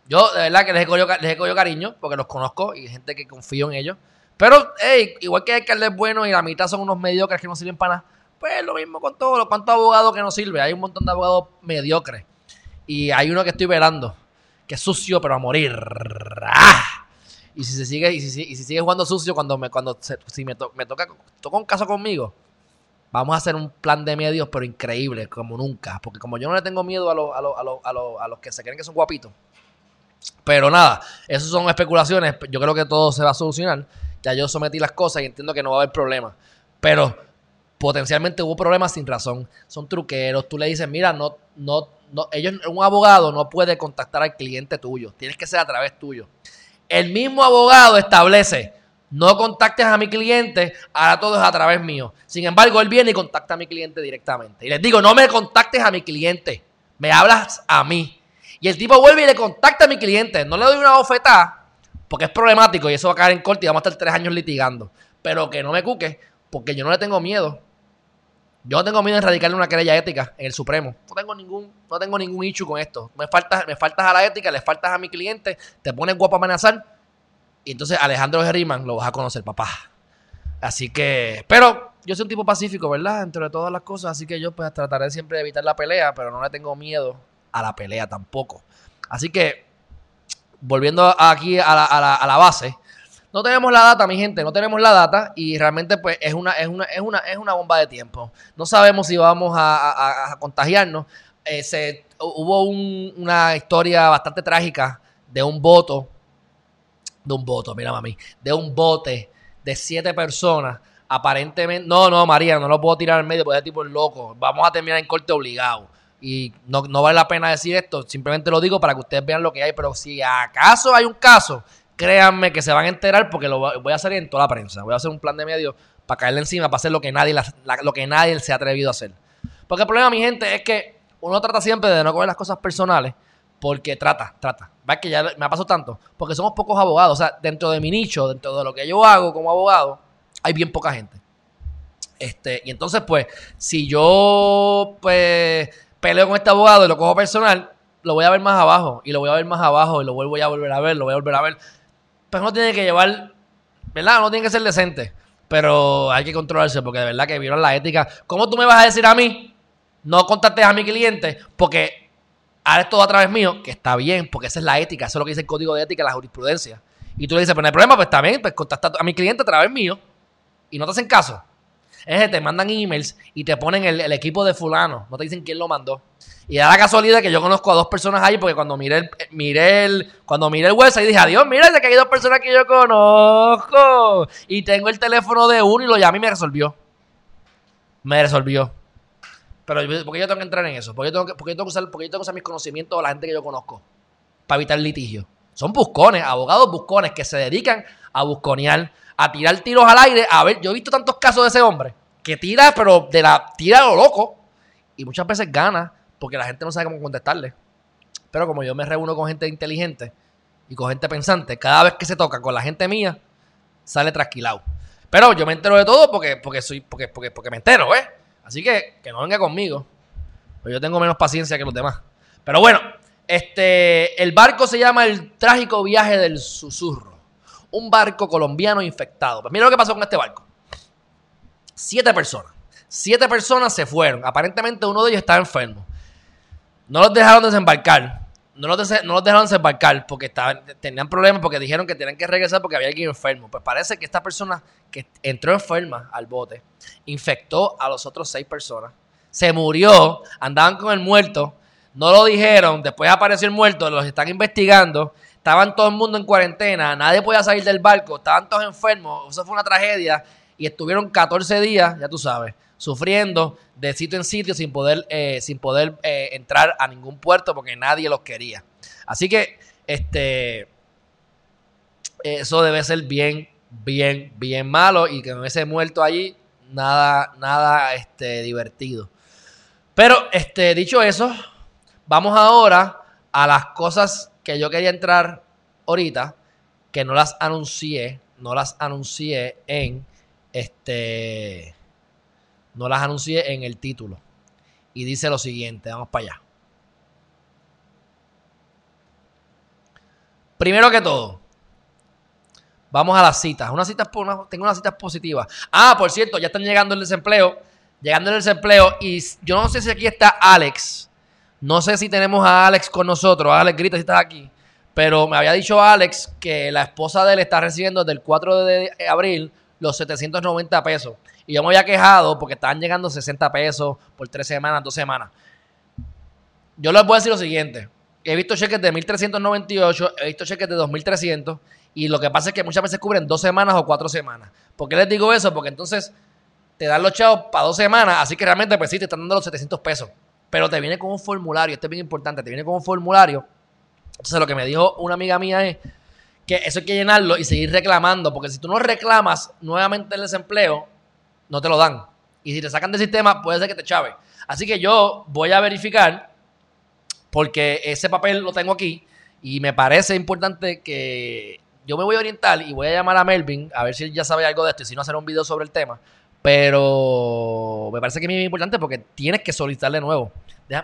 yo, de verdad, que les he cogido, les cariño, porque los conozco y gente que confío en ellos. Pero, hey, igual que hay alcaldes buenos y la mitad son unos mediocres que no sirven para nada, pues lo mismo con todos los cuantos abogados que no sirven. Hay un montón de abogados mediocres. Y hay uno que estoy velando, que es sucio, pero a morir. ¡Ah! Y si se sigue, y si, sigue jugando sucio, cuando me, cuando si me, me toca, toca un caso conmigo, vamos a hacer un plan de medios, pero increíble, como nunca. Porque como yo no le tengo miedo a, a, a los que se creen que son guapitos, pero nada, esas son especulaciones. Yo creo que todo se va a solucionar. Ya yo sometí las cosas y entiendo que no va a haber problema. Pero potencialmente hubo problemas sin razón. Son truqueros. Tú le dices, mira, no, no, no, ellos, un abogado no puede contactar al cliente tuyo. Tienes que ser a través tuyo. El mismo abogado establece, no contactes a mi cliente, ahora todo es a través mío. Sin embargo, él viene y contacta a mi cliente directamente. Y les digo, no me contactes a mi cliente, me hablas a mí. Y el tipo vuelve y le contacta a mi cliente. No le doy una bofetada porque es problemático y eso va a caer en corte y vamos a estar tres años litigando. Pero que no me cuque porque yo no le tengo miedo. Yo no tengo miedo en radicarle una querella ética en el Supremo. No tengo ningún, no tengo ningún issue con esto. Me faltas, me faltas a la ética, le faltas a mi cliente, te pones guapo a amenazar. Y entonces Alejandro Geriman lo vas a conocer, papá. Así que, pero yo soy un tipo pacífico, ¿verdad? Entre todas las cosas, así que yo pues trataré siempre de evitar la pelea, pero no le tengo miedo a la pelea tampoco. Así que, volviendo aquí a la, base, no tenemos la data, mi gente, no tenemos la data y realmente pues es una, es una, es una, es una bomba de tiempo. No sabemos si vamos a, contagiarnos. Eh, se, hubo una historia bastante trágica de un voto, de un voto, mira mami, de un bote de siete personas. Aparentemente, no, no, María, no lo puedo tirar al medio porque es tipo loco. Vamos a terminar en corte obligado. Y no, vale la pena decir esto, simplemente lo digo para que ustedes vean lo que hay. Pero si acaso hay un caso, créanme que se van a enterar porque lo voy a hacer en toda la prensa. Voy a hacer un plan de medio para caerle encima, para hacer lo que nadie, lo que nadie se ha atrevido a hacer. Porque el problema, mi gente, es que uno trata siempre de no coger las cosas personales porque trata, trata. Va que ya me ha pasado tanto. Porque somos pocos abogados. O sea, dentro de mi nicho, dentro de lo que yo hago como abogado, hay bien poca gente. Este, y entonces, pues, si yo, pues peleo con este abogado y lo cojo personal, lo voy a ver más abajo y lo voy a ver más abajo y lo vuelvo a volver a ver, lo voy a volver a ver. Pues no tiene que llevar, ¿verdad? No tiene que ser decente, pero hay que controlarse porque de verdad que violan la ética. ¿Cómo tú me vas a decir a mí, no contactes a mi cliente porque haces todo a través mío? Que está bien, porque esa es la ética, eso es lo que dice el código de ética, la jurisprudencia. Y tú le dices, pues no hay problema, pues bien, pues contacta a mi cliente a través mío y no te hacen caso. Es que te mandan emails y te ponen el, equipo de fulano. No te dicen quién lo mandó. Y da la casualidad que yo conozco a dos personas ahí porque cuando miré el, miré el, cuando miré el website dije, adiós, mira, que hay dos personas que yo conozco. Y tengo el teléfono de uno y lo llamé y me resolvió. Me resolvió. Pero ¿por qué yo tengo que entrar en eso? ¿Por qué tengo que, tengo que usar, tengo que usar mis conocimientos a la gente que yo conozco? Para evitar litigio. Son buscones, abogados buscones que se dedican a busconear, a tirar tiros al aire. A ver, yo he visto tantos casos de ese hombre que tira, pero de la tira a lo loco. Y muchas veces gana porque la gente no sabe cómo contestarle. Pero como yo me reúno con gente inteligente y con gente pensante, cada vez que se toca con la gente mía, sale trasquilado. Pero yo me entero de todo porque, porque, soy, porque, porque, porque me entero, ¿eh? Así que que no venga conmigo. Pues yo tengo menos paciencia que los demás. Pero bueno, este, el barco se llama el trágico viaje del susurro. Un barco colombiano infectado. Pues mira lo que pasó con este barco. Siete personas. Siete personas se fueron. Aparentemente uno de ellos estaba enfermo. No los dejaron desembarcar. No los, no los dejaron desembarcar porque estaban, tenían problemas porque dijeron que tenían que regresar porque había alguien enfermo. Pues parece que esta persona que entró enferma al bote infectó a los otros seis personas. Se murió. Andaban con el muerto no lo dijeron, después apareció el muerto, los están investigando. Estaban todo el mundo en cuarentena, nadie podía salir del barco, estaban todos enfermos. Eso fue una tragedia y estuvieron 14 días, ya tú sabes, sufriendo de sitio en sitio sin poder, eh, sin poder eh, entrar a ningún puerto porque nadie los quería. Así que este, eso debe ser bien, bien, bien malo y que no hubiese muerto allí, nada, nada este, divertido. Pero este, dicho eso, Vamos ahora a las cosas que yo quería entrar ahorita, que no las anuncié, no las anuncié en este, no las anuncié en el título. Y dice lo siguiente, vamos para allá. Primero que todo, vamos a las citas. Una cita, tengo unas citas positivas. Ah, por cierto, ya están llegando el desempleo. Llegando el desempleo. Y yo no sé si aquí está Alex. No sé si tenemos a Alex con nosotros. Alex, grita si estás aquí. Pero me había dicho Alex que la esposa de él está recibiendo desde el 4 de abril los 790 pesos. Y yo me había quejado porque estaban llegando 60 pesos por tres semanas, dos semanas. Yo les voy a decir lo siguiente. He visto cheques de 1.398, he visto cheques de 2.300 y lo que pasa es que muchas veces cubren dos semanas o cuatro semanas. ¿Por qué les digo eso? Porque entonces te dan los chavos para dos semanas, así que realmente pues sí, te están dando los 700 pesos. Pero te viene con un formulario, esto es bien importante, te viene con un formulario. Entonces lo que me dijo una amiga mía es que eso hay que llenarlo y seguir reclamando, porque si tú no reclamas nuevamente el desempleo, no te lo dan. Y si te sacan del sistema, puede ser que te chave. Así que yo voy a verificar, porque ese papel lo tengo aquí, y me parece importante que yo me voy a orientar y voy a llamar a Melvin a ver si él ya sabe algo de esto y si no hacer un video sobre el tema pero me parece que es muy importante porque tienes que solicitar de nuevo.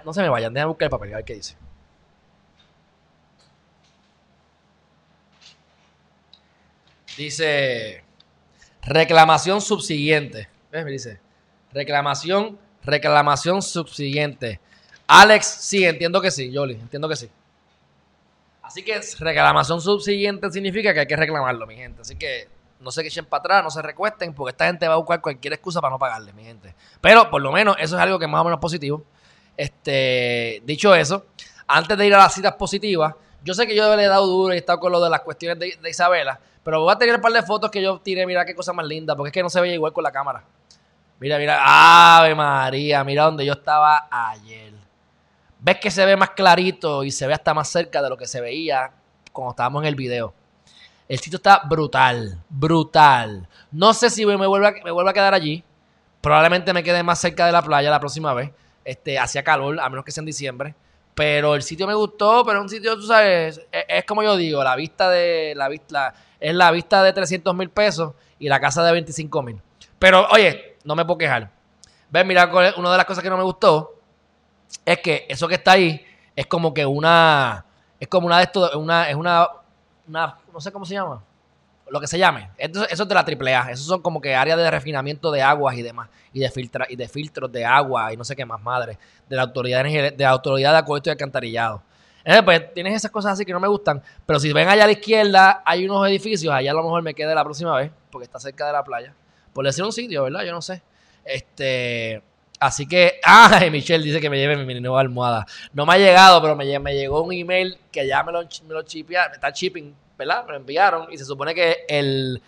no se me vayan, déjame buscar el papel, a ver qué dice. Dice reclamación subsiguiente. Me dice reclamación, reclamación subsiguiente. Alex, sí, entiendo que sí, Yoli, entiendo que sí. Así que reclamación subsiguiente significa que hay que reclamarlo, mi gente. Así que no se echen para atrás, no se recuesten, porque esta gente va a buscar cualquier excusa para no pagarle, mi gente. Pero por lo menos eso es algo que es más o menos positivo. Este, dicho eso, antes de ir a las citas positivas, yo sé que yo le he dado duro y he estado con lo de las cuestiones de, Isabela, pero voy a tener un par de fotos que yo tiré, mira qué cosa más linda, porque es que no se veía igual con la cámara. Mira, mira, Ave María, mira donde yo estaba ayer. Ves que se ve más clarito y se ve hasta más cerca de lo que se veía cuando estábamos en el video. El sitio está brutal, brutal. No sé si me vuelvo a, me a quedar allí. Probablemente me quede más cerca de la playa la próxima vez. Este, hacía calor, a menos que sea en diciembre. Pero el sitio me gustó, pero un sitio, tú sabes, es, como yo digo, la vista de, la vista, es la vista de 300 mil pesos y la casa de 25 mil. Pero, oye, no me puedo quejar. Ven, mira, una de las cosas que no me gustó es que eso que está ahí es como que una, es como una de estos, una, es una, una no sé cómo se llama, lo que se llame. Eso, eso es de la AAA. Esos son como que áreas de refinamiento de aguas y demás. Y de, filtra, y de filtros de agua y no sé qué más madre. De la autoridad de, de, la autoridad de acueducto y alcantarillado. Entonces, pues tienes esas cosas así que no me gustan. Pero si ven allá a la izquierda, hay unos edificios. Allá a lo mejor me quede la próxima vez. Porque está cerca de la playa. Por decir un sitio, ¿verdad? Yo no sé. Este. Así que, [LAUGHS] ay, Michelle dice que me lleve mi nueva almohada. No me ha llegado, pero me, me llegó un email que ya me lo, me lo chipea, me está shipping ¿verdad? Me enviaron y se supone que el,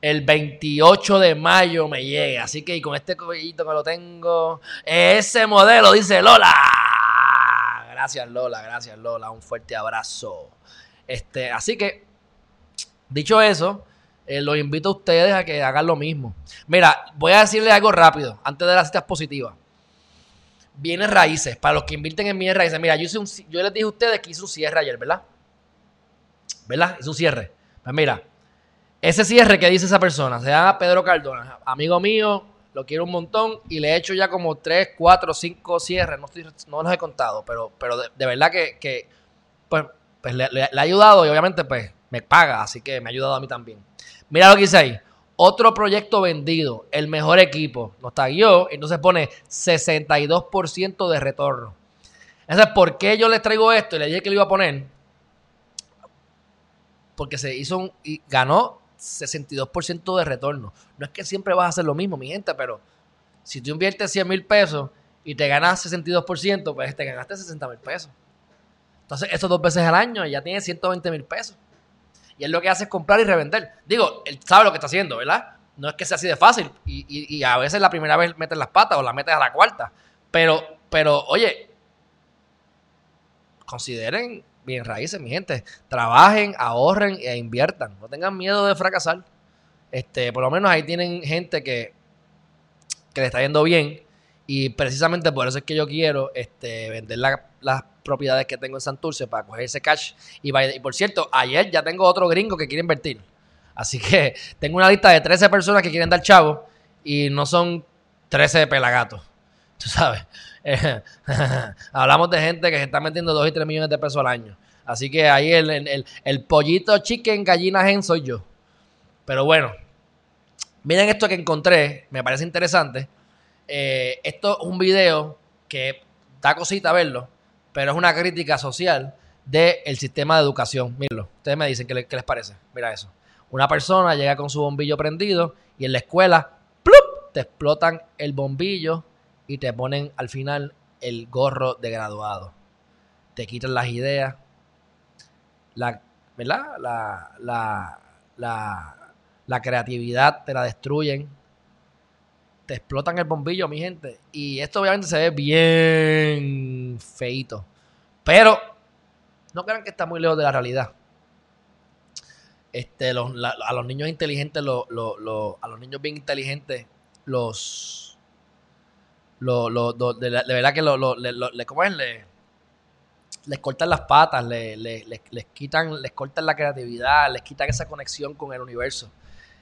28 de mayo me llega. Así que y con este cobillito que lo tengo, ese modelo, dice Lola. Gracias Lola, gracias Lola, un fuerte abrazo. Este, así que, dicho eso, eh, los invito a ustedes a que hagan lo mismo. Mira, voy a decirle algo rápido, antes de las citas positivas. Bienes raíces, para los que invierten en bienes raíces. Mira, yo, un, yo les dije a ustedes que hice un cierre ayer, ¿verdad? ¿Verdad? Hice un cierre. Pues mira, ese cierre que dice esa persona, se llama Pedro Cardona, amigo mío, lo quiero un montón y le he hecho ya como 3, 4, 5 cierres, no, no los he contado, pero, pero de, verdad que, pues, pues le, ha ayudado y obviamente pues me paga, así que me ha ayudado a mí también. Mira lo que dice ahí. Otro proyecto vendido, el mejor equipo. Nos taguió entonces pone 62% de retorno. Entonces, ¿por qué yo les traigo esto? Y le dije que lo iba a poner. Porque se hizo un, y ganó 62% de retorno. No es que siempre vas a hacer lo mismo, mi gente, pero si tú inviertes 100 mil pesos y te ganas 62%, pues te ganaste 60 mil pesos. Entonces, eso dos veces al año ya tienes 120 mil pesos. Y él lo que hace es comprar y revender. Digo, él sabe lo que está haciendo, ¿verdad? No es que sea así de fácil. Y, a veces la primera vez metes las patas o la metes a la cuarta. Pero, pero, oye, consideren bien raíces, mi gente. Trabajen, ahorren e inviertan. No tengan miedo de fracasar. Este, por lo menos ahí tienen gente que, que le está yendo bien. Y precisamente por eso es que yo quiero este, vender las propiedades que tengo en Santurce para coger ese cash. Y, y, por cierto, ayer ya tengo otro gringo que quiere invertir. Así que [LAUGHS] tengo una lista de 13 personas que quieren dar chavo y no son 13 pelagatos. Tú sabes. [LAUGHS] hablamos de gente que se está metiendo 2 y 3 millones de pesos al año. Así que ahí el, el, pollito chicken gallina gen soy yo. Pero bueno, miren esto que encontré, me parece interesante. Eh, esto es un video que da cosita verlo, pero es una crítica social del sistema de educación. Mírenlo, ustedes me dicen qué, qué, les parece. Mira eso. Una persona llega con su bombillo prendido y en la escuela ¡plup! te explotan el bombillo y te ponen al final el gorro de graduado. Te quitan las ideas, la, ¿verdad? La, la, la, la creatividad te la destruyen, te explotan el bombillo, mi gente. Y esto obviamente se ve bien feito. Pero no crean que está muy lejos de la realidad. Este, los, a los niños inteligentes, a los niños bien inteligentes, los, de, verdad que lo, le, ¿cómo es? les cortan las patas, les, les, quitan, les cortan la creatividad, les quitan esa conexión con el universo.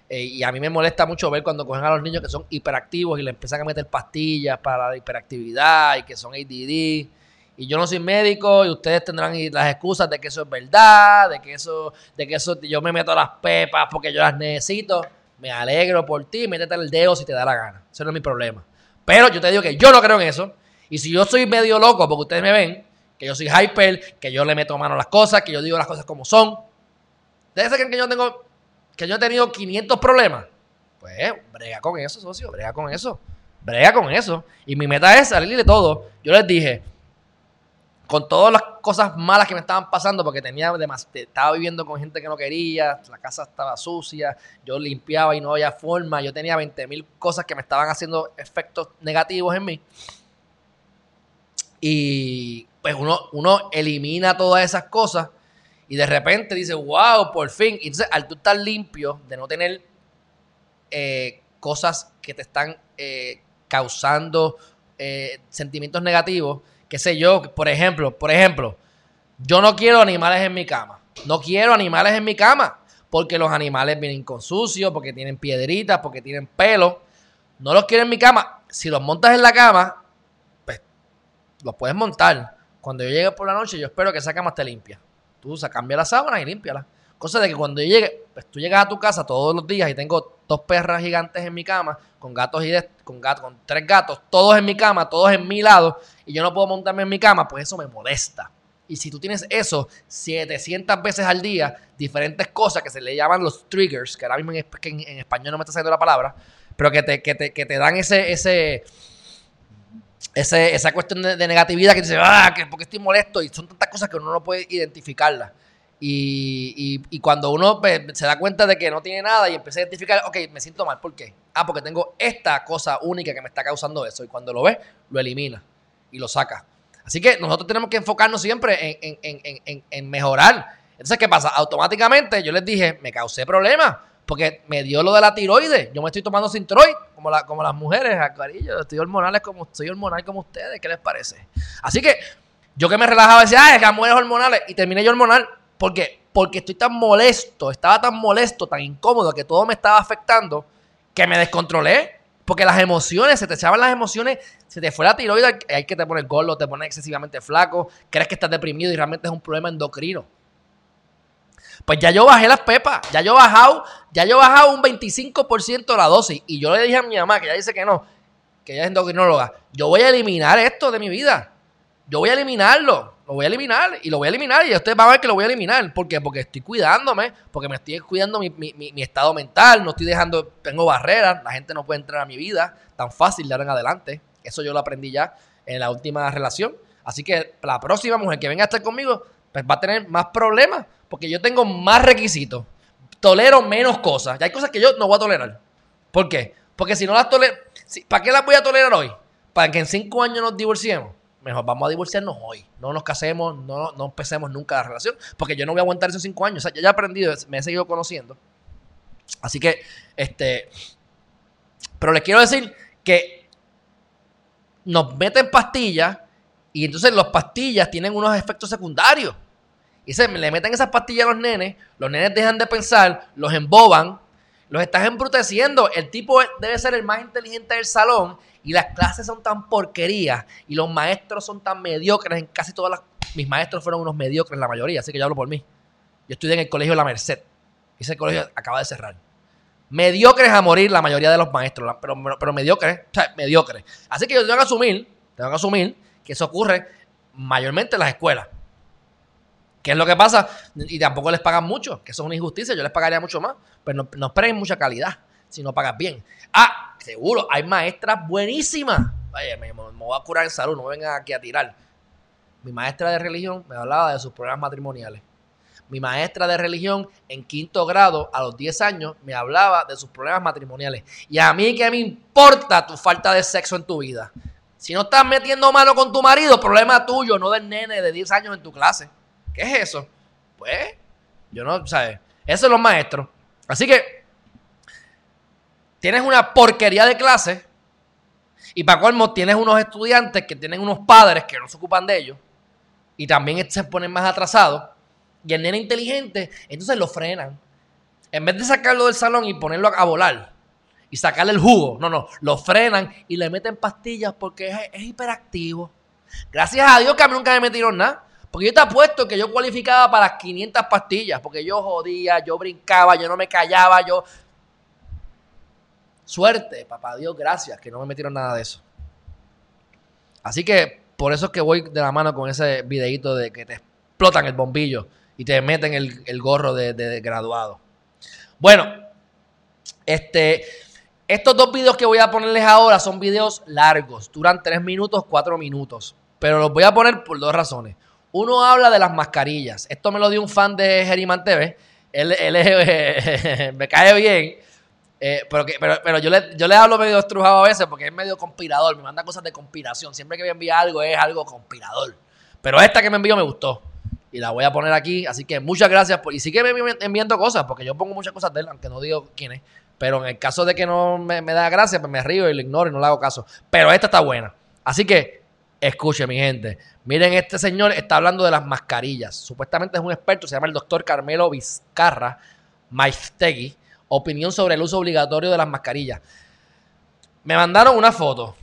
Eh, y a mí me molesta mucho ver cuando cogen a los niños que son hiperactivos y le empiezan a meter pastillas para la hiperactividad y que son ADD. Y yo no soy médico y ustedes tendrán las excusas de que eso es verdad, de que eso, de que eso yo me meto las pepas porque yo las necesito. Me alegro por ti, métete el dedo si te da la gana. Eso no es mi problema. Pero yo te digo que yo no creo en eso. Y si yo soy medio loco, porque ustedes me ven, que yo soy hyper, que yo le meto mano a las cosas, que yo digo las cosas como son. ¿Ustedes creen que yo tengo, que yo he tenido 500 problemas? Pues brega con eso, socio, brega con eso. Brega con eso. Y mi meta es salir de todo. Yo les dije, con todas las cosas malas que me estaban pasando, porque tenía estaba viviendo con gente que no quería, la casa estaba sucia, yo limpiaba y no había forma, yo tenía 20 mil cosas que me estaban haciendo efectos negativos en mí. Y pues uno, uno elimina todas esas cosas y de repente dice, wow, por fin. Y entonces, al tú estar limpio, de no tener eh, cosas que te están eh, causando eh, sentimientos negativos, qué sé yo, por ejemplo, por ejemplo, yo no quiero animales en mi cama. No quiero animales en mi cama. Porque los animales vienen con sucio, porque tienen piedritas, porque tienen pelo. No los quiero en mi cama. Si los montas en la cama, pues los puedes montar. Cuando yo llegue por la noche, yo espero que esa cama esté limpia. Tú usa, cambia las sábanas y límpiala. Cosa de que cuando yo llegue, pues tú llegas a tu casa todos los días y tengo dos perras gigantes en mi cama, con gatos y con gatos, con tres gatos, todos en mi cama, todos en mi lado, y yo no puedo montarme en mi cama, pues eso me molesta. Y si tú tienes eso 700 veces al día, diferentes cosas que se le llaman los triggers, que ahora mismo en, español no me está saliendo la palabra, pero que te, que te, que te dan ese, ese, esa cuestión de, negatividad que dice, ah, que porque estoy molesto, y son tantas cosas que uno no puede identificarlas. Y, cuando uno pues, se da cuenta de que no tiene nada y empieza a identificar, ok, me siento mal, ¿por qué? Ah, porque tengo esta cosa única que me está causando eso. Y cuando lo ves, lo elimina y lo saca. Así que nosotros tenemos que enfocarnos siempre en, mejorar. Entonces, ¿qué pasa? Automáticamente yo les dije, me causé problemas porque me dio lo de la tiroides. Yo me estoy tomando Sintroid, como, la, como las mujeres, acarillo. Estoy hormonal como, estoy hormonal como ustedes. ¿Qué les parece? Así que yo que me relajaba decía, ay, que las mujeres hormonales. Y terminé yo hormonal. ¿Por qué? Porque estoy tan molesto, estaba tan molesto, tan incómodo, que todo me estaba afectando, que me descontrolé. Porque las emociones, se te echaban las emociones, se te fue la tiroides, hay que te poner gordo, te pones excesivamente flaco, crees que estás deprimido y realmente es un problema endocrino. Pues ya yo bajé las pepas, ya yo he bajado, ya yo he bajado un 25% la dosis. Y yo le dije a mi mamá, que ella dice que no, que ella es endocrinóloga, yo voy a eliminar esto de mi vida. Yo voy a eliminarlo, lo voy a eliminar y lo voy a eliminar y ustedes van a ver que lo voy a eliminar. ¿Por qué? Porque estoy cuidándome, porque me estoy cuidando mi, mi estado mental, no estoy dejando, tengo barreras, la gente no puede entrar a mi vida tan fácil de ahora en adelante. Eso yo lo aprendí ya en la última relación. Así que la próxima mujer que venga a estar conmigo, pues va a tener más problemas porque yo tengo más requisitos. Tolero menos cosas. Ya hay cosas que yo no voy a tolerar. ¿Por qué? Porque si no las tolero, ¿para qué las voy a tolerar hoy? Para que en cinco años nos divorciemos. Mejor vamos a divorciarnos hoy. No nos casemos, no, no empecemos nunca la relación. Porque yo no voy a aguantar esos cinco años. O sea, yo ya he aprendido, me he seguido conociendo. Así que, este. Pero les quiero decir que nos meten pastillas y entonces las pastillas tienen unos efectos secundarios. Y se le meten esas pastillas a los nenes, los nenes dejan de pensar, los emboban, los estás embruteciendo. El tipo debe ser el más inteligente del salón y las clases son tan porquerías y los maestros son tan mediocres en casi todas las... Mis maestros fueron unos mediocres la mayoría, así que yo hablo por mí. Yo estudié en el colegio La Merced. Ese colegio acaba de cerrar. Mediocres a morir la mayoría de los maestros, pero, pero mediocres, o sea, mediocres. Así que yo tengo que asumir, tengo que asumir que eso ocurre mayormente en las escuelas. ¿Qué es lo que pasa? Y tampoco les pagan mucho, que eso es una injusticia, yo les pagaría mucho más, pero no, no esperen mucha calidad si no pagas bien. Ah, seguro, hay maestras buenísimas. Vaya, me, voy a curar en salud, no vengan aquí a tirar. Mi maestra de religión me hablaba de sus problemas matrimoniales. Mi maestra de religión en quinto grado, a los 10 años, me hablaba de sus problemas matrimoniales. Y a mí, ¿qué me importa tu falta de sexo en tu vida? Si no estás metiendo mano con tu marido, problema tuyo, no del nene de 10 años en tu clase. ¿Qué es eso? Pues, yo no, ¿sabes? Eso es los maestros. Así que, tienes una porquería de clase y para colmo tienes unos estudiantes que tienen unos padres que no se ocupan de ellos y también se ponen más atrasados y el nene inteligente, entonces lo frenan. En vez de sacarlo del salón y ponerlo a volar y sacarle el jugo, no, no, lo frenan y le meten pastillas porque es, hiperactivo. Gracias a Dios que a mí nunca me metieron nada. Porque yo te apuesto que yo cualificaba para las 500 pastillas, porque yo jodía, yo brincaba, yo no me callaba, yo... Suerte, papá Dios, gracias, que no me metieron nada de eso. Así que por eso es que voy de la mano con ese videito de que te explotan el bombillo y te meten el, gorro de, de, graduado. Bueno, este, estos dos videos que voy a ponerles ahora son videos largos, duran 3 minutos, 4 minutos, pero los voy a poner por dos razones. Uno habla de las mascarillas. Esto me lo dio un fan de Geriman TV. Él, él [LAUGHS] me cae bien. Eh, pero, pero, yo, le, yo le hablo medio estrujado a veces porque es medio conspirador. Me manda cosas de conspiración. Siempre que me envía algo es algo conspirador. Pero esta que me envió me gustó. Y la voy a poner aquí. Así que muchas gracias. Y sí que me enviando cosas porque yo pongo muchas cosas de él, aunque no digo quién es. Pero en el caso de que no me, me da gracia, pues me río y lo ignoro y no le hago caso. Pero esta está buena. Así que escuche, mi gente. Miren, este señor está hablando de las mascarillas. Supuestamente es un experto, se llama el doctor Carmelo Vizcarra Maistegui. Opinión sobre el uso obligatorio de las mascarillas. Me mandaron una foto.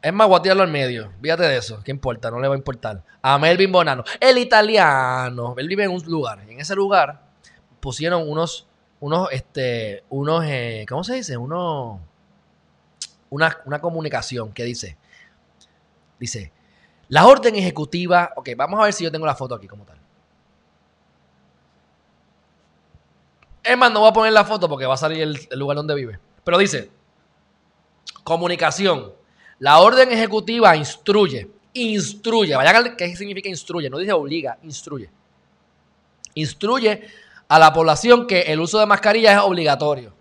Es más, voy al medio. Fíjate de eso. ¿Qué importa? No le va a importar. A Melvin Bonano. El italiano. Él vive en un lugar. En ese lugar pusieron unos, unos, este, unos, eh, ¿cómo se dice? Unos, una, una comunicación que dice, dice, la orden ejecutiva, ok, vamos a ver si yo tengo la foto aquí como tal. Es más, no voy a poner la foto porque va a salir el, lugar donde vive. Pero dice, comunicación. La orden ejecutiva instruye, instruye, vaya qué significa instruye, no dice obliga, instruye. Instruye a la población que el uso de mascarilla es obligatorio.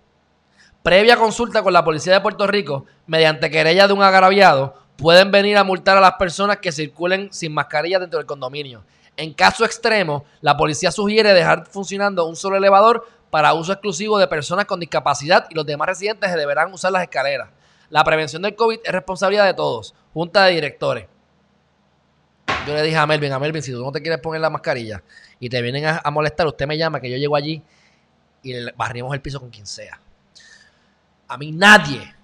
Previa consulta con la policía de Puerto Rico, mediante querella de un agraviado, pueden venir a multar a las personas que circulen sin mascarilla dentro del condominio. En caso extremo, la policía sugiere dejar funcionando un solo elevador para uso exclusivo de personas con discapacidad y los demás residentes deberán usar las escaleras. La prevención del COVID es responsabilidad de todos. Junta de directores. Yo le dije a Melvin, a Melvin, si tú no te quieres poner la mascarilla y te vienen a, molestar, usted me llama, que yo llego allí y le barrimos el piso con quien sea. A mí nadie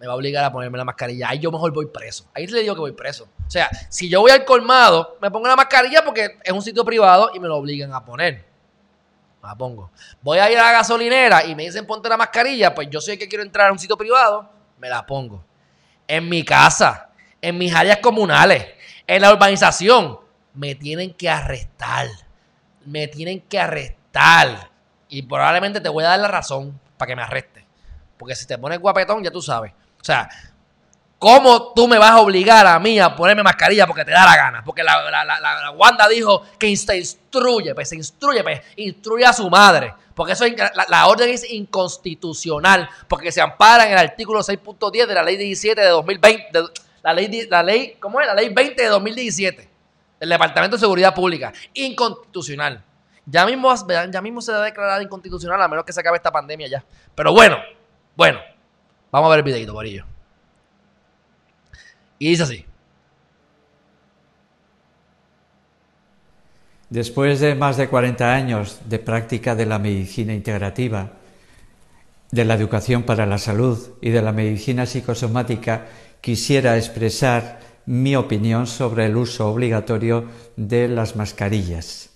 me va a obligar a ponerme la mascarilla. Ahí yo mejor voy preso. Ahí le digo que voy preso. O sea, si yo voy al colmado, me pongo la mascarilla porque es un sitio privado y me lo obligan a poner. La pongo. Voy a ir a la gasolinera y me dicen ponte la mascarilla, pues yo sé que quiero entrar a un sitio privado, me la pongo. En mi casa, en mis áreas comunales, en la urbanización, me tienen que arrestar. Me tienen que arrestar. Y probablemente te voy a dar la razón para que me arreste. Porque si te pones guapetón, ya tú sabes. O sea, ¿cómo tú me vas a obligar a mí a ponerme mascarilla porque te da la gana? Porque la, la, Wanda dijo que se instruye, pues se instruye, pues instruye a su madre. Porque eso la, orden es inconstitucional, porque se ampara en el artículo 6.10 de la ley 17 de 2020, la ley, la ley, ¿cómo es? La ley 20 de 2017 del Departamento de Seguridad Pública. Inconstitucional. Ya mismo, ya mismo se a declarar inconstitucional a menos que se acabe esta pandemia ya. Pero bueno, bueno, vamos a ver el videito, Borillo. Y dice así. Después de más de 40 años de práctica de la medicina integrativa, de la educación para la salud y de la medicina psicosomática, quisiera expresar mi opinión sobre el uso obligatorio de las mascarillas.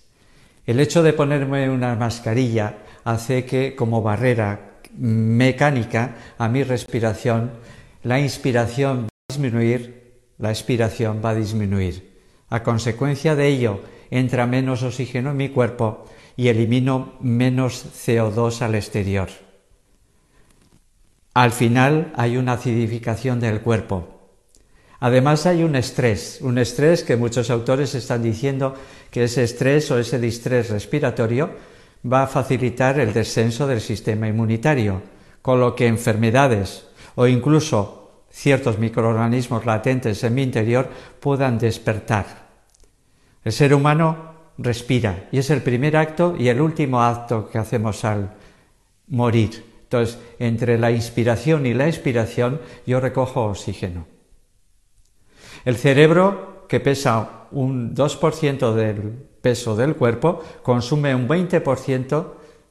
El hecho de ponerme una mascarilla hace que, como barrera mecánica a mi respiración, la inspiración disminuir, la expiración va a disminuir. A consecuencia de ello, entra menos oxígeno en mi cuerpo y elimino menos CO2 al exterior. Al final hay una acidificación del cuerpo. Además hay un estrés, un estrés que muchos autores están diciendo que ese estrés o ese distrés respiratorio va a facilitar el descenso del sistema inmunitario, con lo que enfermedades o incluso ciertos microorganismos latentes en mi interior puedan despertar. El ser humano respira y es el primer acto y el último acto que hacemos al morir. Entonces, entre la inspiración y la expiración yo recojo oxígeno. El cerebro, que pesa un 2% del peso del cuerpo consume un 20%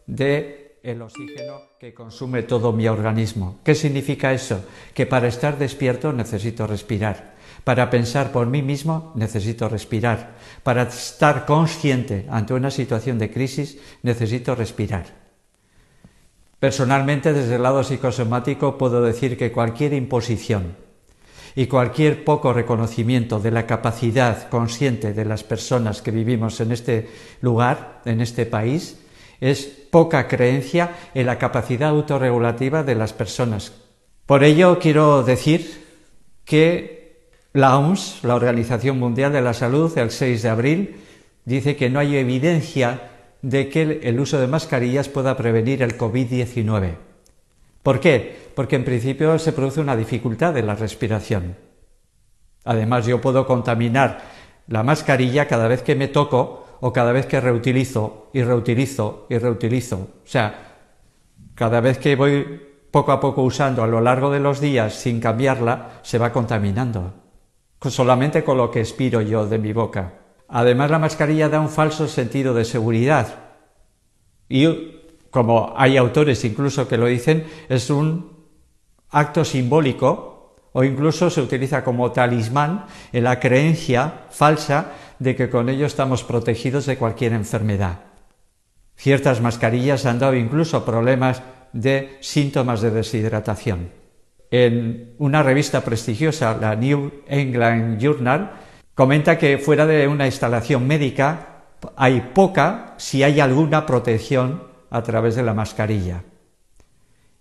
del el oxígeno que consume todo mi organismo. ¿Qué significa eso? Que para estar despierto necesito respirar. Para pensar por mí mismo necesito respirar. Para estar consciente ante una situación de crisis necesito respirar. Personalmente, desde el lado psicosomático, puedo decir que cualquier imposición y cualquier poco reconocimiento de la capacidad consciente de las personas que vivimos en este lugar, en este país, es poca creencia en la capacidad autorregulativa de las personas. Por ello quiero decir que la OMS, la Organización Mundial de la Salud, el 6 de abril, dice que no hay evidencia de que el uso de mascarillas pueda prevenir el COVID-19. ¿Por qué? Porque en principio se produce una dificultad de la respiración. Además, yo puedo contaminar la mascarilla cada vez que me toco o cada vez que reutilizo y reutilizo y reutilizo. O sea, cada vez que voy poco a poco usando a lo largo de los días sin cambiarla, se va contaminando. Solamente con lo que expiro yo de mi boca. Además, la mascarilla da un falso sentido de seguridad. Y como hay autores incluso que lo dicen, es un acto simbólico o incluso se utiliza como talismán en la creencia falsa de que con ello estamos protegidos de cualquier enfermedad. Ciertas mascarillas han dado incluso problemas de síntomas de deshidratación. En una revista prestigiosa, la New England Journal, comenta que fuera de una instalación médica hay poca, si hay alguna protección a través de la mascarilla.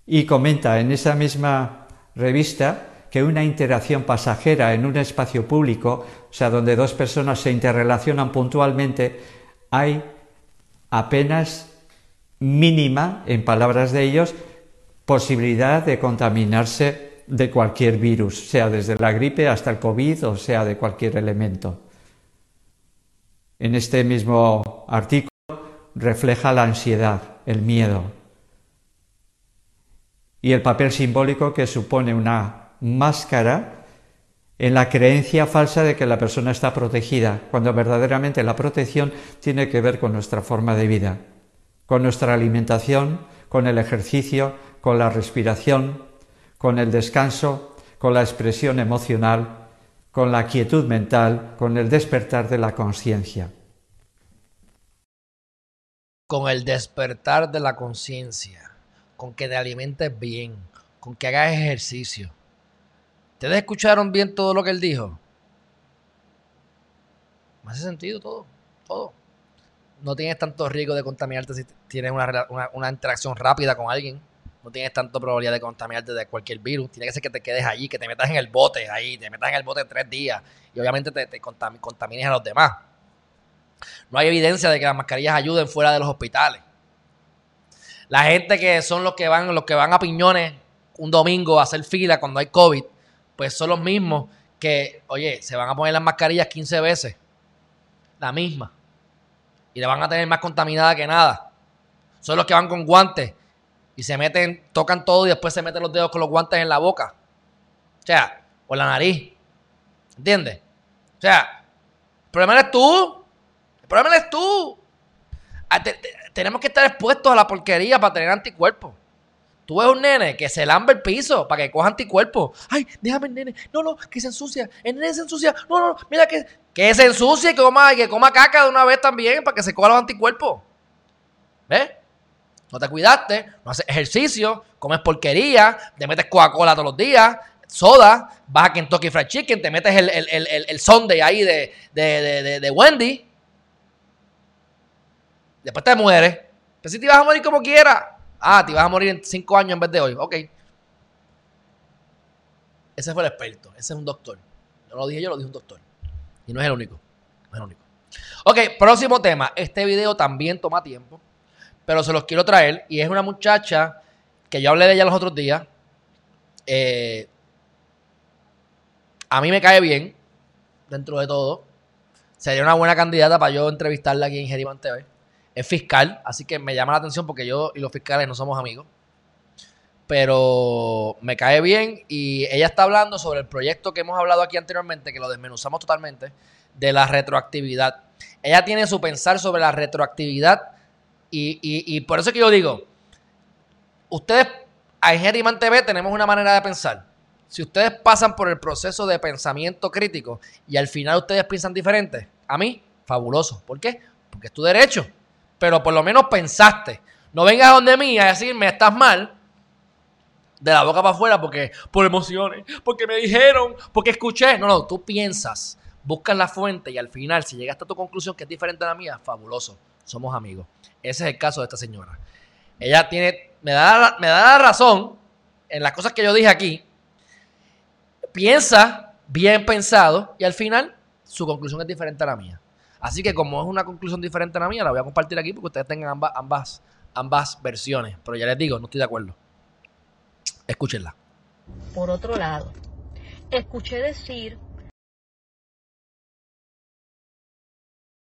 Y comenta en esa misma revista que una interacción pasajera en un espacio público, o sea, donde dos personas se interrelacionan puntualmente, hay apenas mínima, en palabras de ellos, posibilidad de contaminarse de cualquier virus, sea desde la gripe hasta el COVID o sea de cualquier elemento. en este mismo artículo refleja la ansiedad, el miedo y el papel simbólico que supone una máscara en la creencia falsa de que la persona está protegida, cuando verdaderamente la protección tiene que ver con nuestra forma de vida, con nuestra alimentación, con el ejercicio, con la respiración, con el descanso, con la expresión emocional, con la quietud mental, con el despertar de la conciencia. Con el despertar de la conciencia, con que te alimentes bien, con que hagas ejercicio. ¿Ustedes escucharon bien todo lo que él dijo? Me hace sentido todo, todo. No tienes tanto riesgo de contaminarte si tienes una, una interacción rápida con alguien no tienes tanto probabilidad de contaminarte de cualquier virus. Tiene que ser que te quedes allí, que te metas en el bote ahí, te metas en el bote tres días y obviamente te, contamines a los demás. No hay evidencia de que las mascarillas ayuden fuera de los hospitales. La gente que son los que van, los que van a piñones un domingo a hacer fila cuando hay COVID, pues son los mismos que, oye, se van a poner las mascarillas 15 veces. La misma. Y la van a tener más contaminada que nada. Son los que van con guantes y se meten, tocan todo y después se meten los dedos con los guantes en la boca. O sea, o la nariz. ¿Entiendes? O sea, el problema eres tú. El problema eres tú. Ah, tenemos que estar expuestos a la porquería para tener anticuerpos. Tú ves un nene que se lambe el piso para que coja anticuerpos. Ay, déjame el nene. No, no, que se ensucia. El nene se ensucia. No, no, mira que, que se ensucie y que coma, que coma caca de una vez también para que se coja los anticuerpos. ¿Ves? no te cuidaste, no haces ejercicio, comes porquería, te metes Coca-Cola todos los días, soda, vas a Kentucky Fried Chicken, te metes el, el, el, Sunday ahí de, de, Wendy. Después te mueres. Pero si te vas a morir como quieras. Ah, te vas a morir en cinco años en vez de hoy. Ok. Ese fue el experto. Ese es un doctor. No lo dije yo, lo dijo un doctor. Y no es el único. No es el único. Ok, próximo tema. Este video también toma tiempo pero se los quiero traer. Y es una muchacha que yo hablé de ella los otros días. Eh, a mí me cae bien, dentro de todo. Sería una buena candidata para yo entrevistarla aquí en Geriman TV. Es fiscal, así que me llama la atención porque yo y los fiscales no somos amigos. Pero me cae bien y ella está hablando sobre el proyecto que hemos hablado aquí anteriormente, que lo desmenuzamos totalmente, de la retroactividad. Ella tiene su pensar sobre la retroactividad y, por eso que yo digo, ustedes, en Geriman TV tenemos una manera de pensar. Si ustedes pasan por el proceso de pensamiento crítico y al final ustedes piensan diferente, a mí, fabuloso. ¿Por qué? Porque es tu derecho. Pero por lo menos pensaste. No vengas donde mí a decirme estás mal de la boca para afuera porque por emociones, porque me dijeron, porque escuché. No, no, tú piensas, buscas la fuente y al final, si llegaste a tu conclusión que es diferente a la mía, fabuloso. Somos amigos. Ese es el caso de esta señora. Ella tiene, me da, me da la razón en las cosas que yo dije aquí. Piensa bien pensado y al final su conclusión es diferente a la mía. Así que como es una conclusión diferente a la mía, la voy a compartir aquí porque ustedes tengan ambas, ambas, ambas versiones. Pero ya les digo, no estoy de acuerdo. Escúchenla. Por otro lado, escuché decir...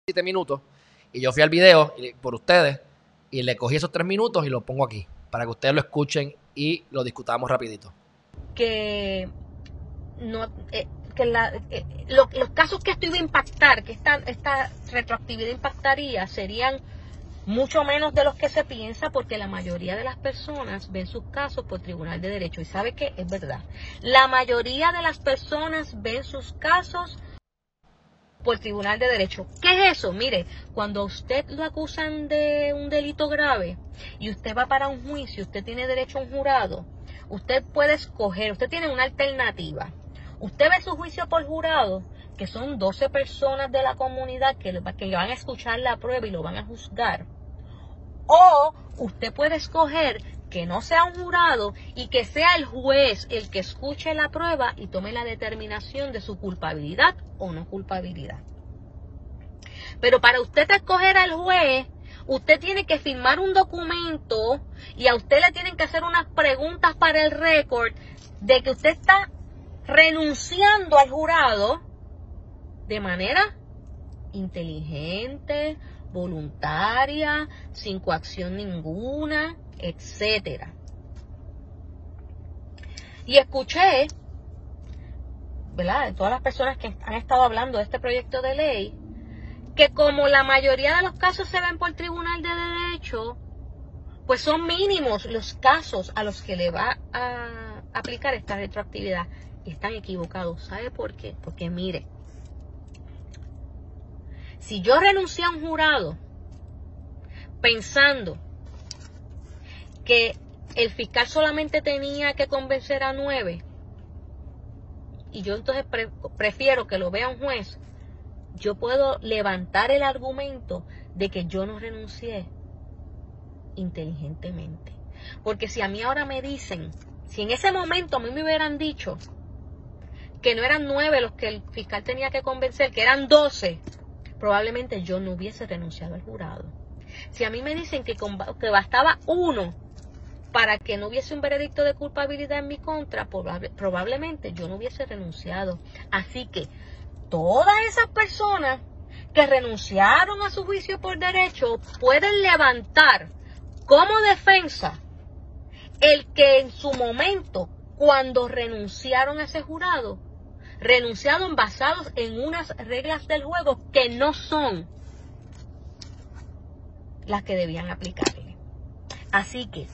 Siete minutos y yo fui al video por ustedes y le cogí esos tres minutos y lo pongo aquí para que ustedes lo escuchen y lo discutamos rapidito. Que no eh, que eh, los casos que esto iba a impactar, que esta, esta retroactividad impactaría, serían mucho menos de los que se piensa porque la mayoría de las personas ven sus casos por Tribunal de Derecho. Y sabe que es verdad. La mayoría de las personas ven sus casos por Tribunal de Derecho. ¿Qué es eso? Mire, cuando usted lo acusan de un delito grave y usted va para un juicio, usted tiene derecho a un jurado, usted puede escoger, usted tiene una alternativa. Usted ve su juicio por jurado, que son 12 personas de la comunidad que, que van a escuchar la prueba y lo van a juzgar. O usted puede escoger que no sea un jurado y que sea el juez el que escuche la prueba y tome la determinación de su culpabilidad o no culpabilidad. Pero para usted escoger al juez, usted tiene que firmar un documento y a usted le tienen que hacer unas preguntas para el récord de que usted está renunciando al jurado de manera inteligente, voluntaria, sin coacción ninguna, etcétera. Y escuché, ¿verdad? De todas las personas que han estado hablando de este proyecto de ley, que como la mayoría de los casos se ven por tribunal de derecho, pues son mínimos los casos a los que le va a aplicar esta retroactividad. Están equivocados. ¿Sabe por qué? Porque mire, si yo renuncié a un jurado pensando que el fiscal solamente tenía que convencer a nueve, y yo entonces prefiero que lo vea un juez, yo puedo levantar el argumento de que yo no renuncié inteligentemente. Porque si a mí ahora me dicen, si en ese momento a mí me hubieran dicho que no eran nueve los que el fiscal tenía que convencer, que eran doce, probablemente yo no hubiese renunciado al jurado. Si a mí me dicen que, que bastaba uno para que no hubiese un veredicto de culpabilidad en mi contra, probablemente yo no hubiese renunciado. Así que todas esas personas que renunciaron a su juicio por derecho pueden levantar como defensa el que en su momento, cuando renunciaron a ese jurado, renunciaron basados en unas reglas del juego que no son las que debían aplicarle. Así que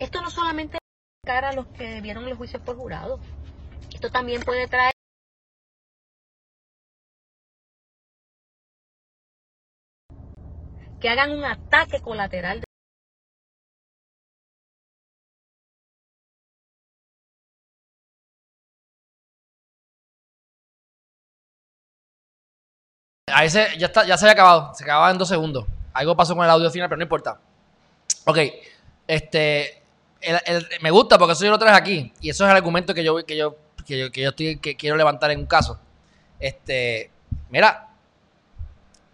esto no solamente cara a los que vieron los juicios por jurado, esto también puede traer que hagan un ataque colateral. Ahí se, ya, está, ya se había acabado. Se acababa en dos segundos. Algo pasó con el audio final, pero no importa. Ok. Este. me gusta porque eso yo lo traje aquí. Y eso es el argumento que yo, que yo, que yo, que yo estoy, que quiero levantar en un caso. Este. Mira.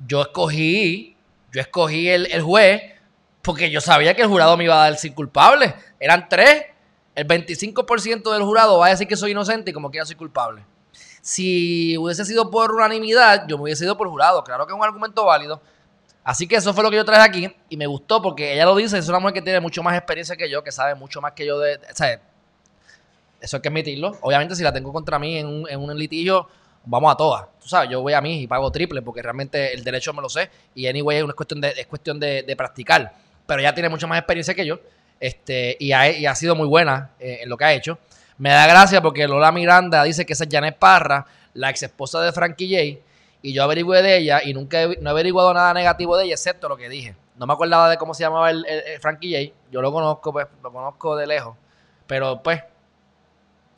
Yo escogí. Yo escogí el, el juez porque yo sabía que el jurado me iba a dar sin culpable. Eran tres. El 25% del jurado va a decir que soy inocente y como que ya soy culpable. Si hubiese sido por unanimidad, yo me hubiese ido por jurado. Claro que es un argumento válido. Así que eso fue lo que yo traje aquí y me gustó porque ella lo dice, es una mujer que tiene mucho más experiencia que yo, que sabe mucho más que yo de... O sea, eso hay que admitirlo. Obviamente si la tengo contra mí en un, en un litigio, vamos a todas. Tú sabes, yo voy a mí y pago triple porque realmente el derecho me lo sé y anyway es, cuestión de, es cuestión de, practicar. Pero ella tiene mucha más experiencia que yo este, y, ha, ha sido muy buena eh, en lo que ha hecho. Me da gracia porque Lola Miranda dice que esa es Janet Parra, la ex esposa de Frankie J. Y yo averigué de ella y nunca he, no he averiguado nada negativo de ella, excepto lo que dije. No me acordaba de cómo se llamaba el, Frankie J. Yo lo conozco, pues, lo conozco de lejos. Pero pues,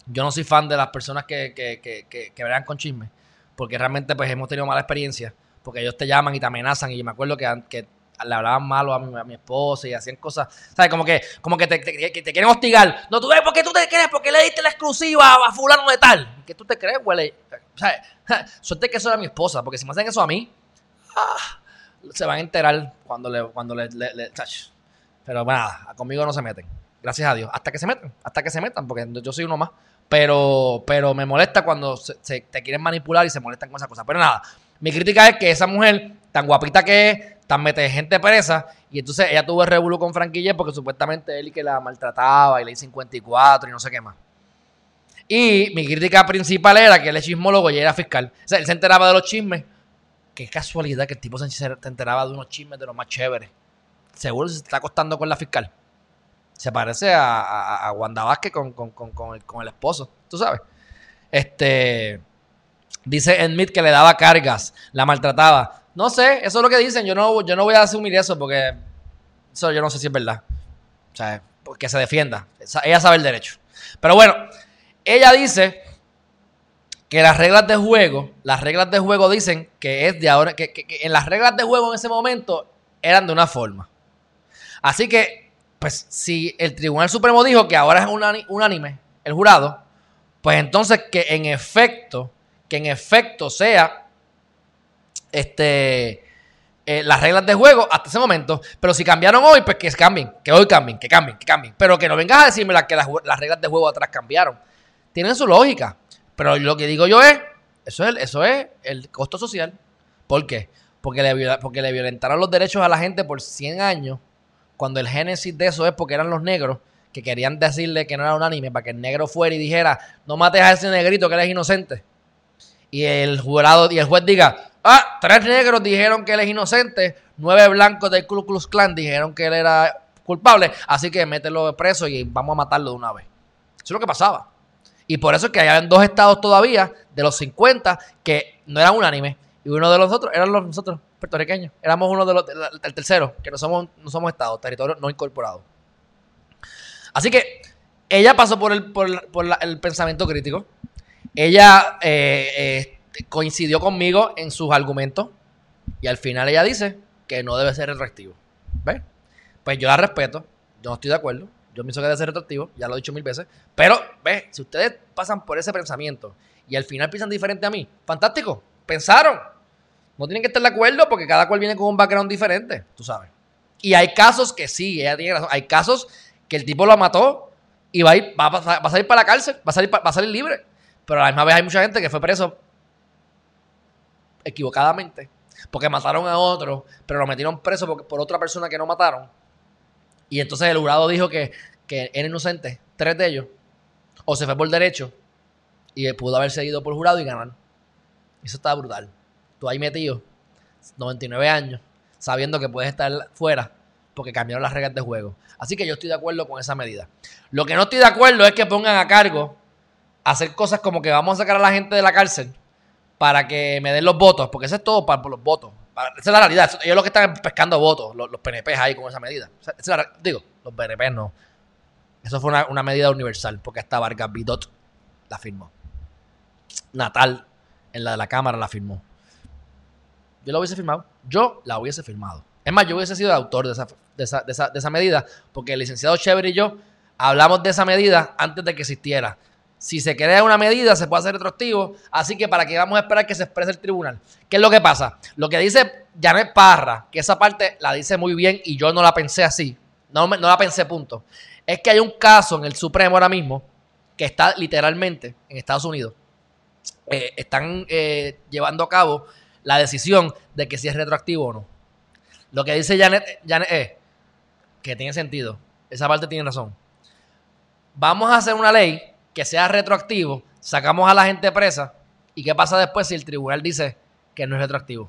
yo no soy fan de las personas que, que, que, que, verán con chisme. Porque realmente pues hemos tenido mala experiencia. Porque ellos te llaman y te amenazan. Y me acuerdo que, que le hablaban malo a mi, esposa y hacían cosas, ¿sabes? Como que, como que te, quieren hostigar. No, tú ves, ¿por qué tú te crees? ¿Por qué le diste la exclusiva a fulano de tal? ¿Qué tú te crees, güey? ¿Sabes? [LAUGHS] Suerte que eso era mi esposa, porque si me hacen eso a mí, ah, se van a enterar cuando le, cuando le, Pero nada, conmigo no se meten. Gracias a Dios. Hasta que se metan, hasta que se metan, porque yo soy uno más. Pero, pero me molesta cuando se, te quieren manipular y se molestan con esas cosas. Pero nada, mi crítica es que esa mujer, tan guapita que es, tan mete gente presa. Y entonces ella tuvo el revuelo con Franquille porque supuestamente él que la maltrataba y le 54 y no sé qué más. Y mi crítica principal era que él es chismólogo y era fiscal. O sea, él se enteraba de los chismes. Qué casualidad que el tipo se enteraba de unos chismes de los más chéveres. Seguro se está acostando con la fiscal. Se parece a, a, Wanda Vázquez con, el, con el esposo, tú sabes. Este. Dice Enmit que le daba cargas, la maltrataba. No sé, eso es lo que dicen. Yo no, yo no voy a asumir eso porque eso yo no sé si es verdad. O sea, que se defienda. Ella sabe el derecho. Pero bueno, ella dice que las reglas de juego, las reglas de juego dicen que es de ahora, que, en las reglas de juego en ese momento eran de una forma. Así que, pues, si el Tribunal Supremo dijo que ahora es unánime el jurado, pues entonces que en efecto, que en efecto sea este, eh, las reglas de juego hasta ese momento. Pero si cambiaron hoy, pues que cambien, que hoy cambien, que cambien, que cambien. Pero que no vengas a decirme que las, reglas de juego atrás cambiaron. Tienen su lógica. Pero lo que digo yo es, eso es, eso es el costo social. ¿Por qué? porque le, porque le violentaron los derechos a la gente por 100 años, cuando el génesis de eso es porque eran los negros que querían decirle que no era unánime para que el negro fuera y dijera, no mates a ese negrito que él es inocente. Y el jurado y el juez diga, ah, tres negros dijeron que él es inocente, nueve blancos del Ku Klux Klan dijeron que él era culpable, así que mételo preso y vamos a matarlo de una vez. Eso es lo que pasaba. Y por eso es que hay dos estados todavía, de los 50, que no eran unánimes. Y uno de los otros eran los nosotros, puertorriqueños. Éramos uno de los, el tercero, que no somos, no somos estados, territorios no incorporados. Así que ella pasó por el, por, por el pensamiento crítico. Ella eh, eh, coincidió conmigo en sus argumentos. Y al final ella dice que no debe ser retroactivo. ¿Ves? Pues yo la respeto. Yo no estoy de acuerdo. Yo pienso que debe ser retroactivo. Ya lo he dicho mil veces. Pero, ¿ves? Si ustedes pasan por ese pensamiento y al final piensan diferente a mí, fantástico. Pensaron. No tienen que estar de acuerdo porque cada cual viene con un background diferente. Tú sabes. Y hay casos que sí, ella tiene razón. Hay casos que el tipo lo mató y va a, ir, va a, salir para la cárcel, va a salir, va a salir libre. Pero a la misma vez hay mucha gente que fue preso equivocadamente porque mataron a otro, pero lo metieron preso por, por otra persona que no mataron. Y entonces el jurado dijo que, que era inocente, tres de ellos, o se fue por derecho y pudo haber seguido por jurado y ganar. Eso está brutal. Tú ahí metido, 99 años, sabiendo que puedes estar fuera porque cambiaron las reglas de juego. Así que yo estoy de acuerdo con esa medida. Lo que no estoy de acuerdo es que pongan a cargo hacer cosas como que vamos a sacar a la gente de la cárcel para que me den los votos, porque eso es todo para por los votos. Esa es la realidad. Ellos lo que están pescando votos, los, los PNP ahí con esa medida. Es la digo, los PNP no. Eso fue una, una medida universal, porque hasta Vargas Vidot la firmó. Natal, en la de la Cámara, la firmó. Yo la hubiese firmado. Yo la hubiese firmado. Es más, yo hubiese sido el autor de esa, de esa, de esa, de esa medida, porque el licenciado Chévere y yo hablamos de esa medida antes de que existiera. Si se crea una medida, se puede hacer retroactivo. Así que para qué vamos a esperar que se exprese el tribunal. ¿Qué es lo que pasa? Lo que dice Janet Parra, que esa parte la dice muy bien y yo no la pensé así. No, la pensé, punto. Es que hay un caso en el Supremo ahora mismo que está literalmente en Estados Unidos. eh, están eh, llevando a cabo la decisión de que si es retroactivo o no. Lo que dice Janet, Janet es que tiene sentido. Esa parte tiene razón. Vamos a hacer una ley que sea retroactivo, sacamos a la gente presa. ¿Y qué pasa después si el tribunal dice que no es retroactivo?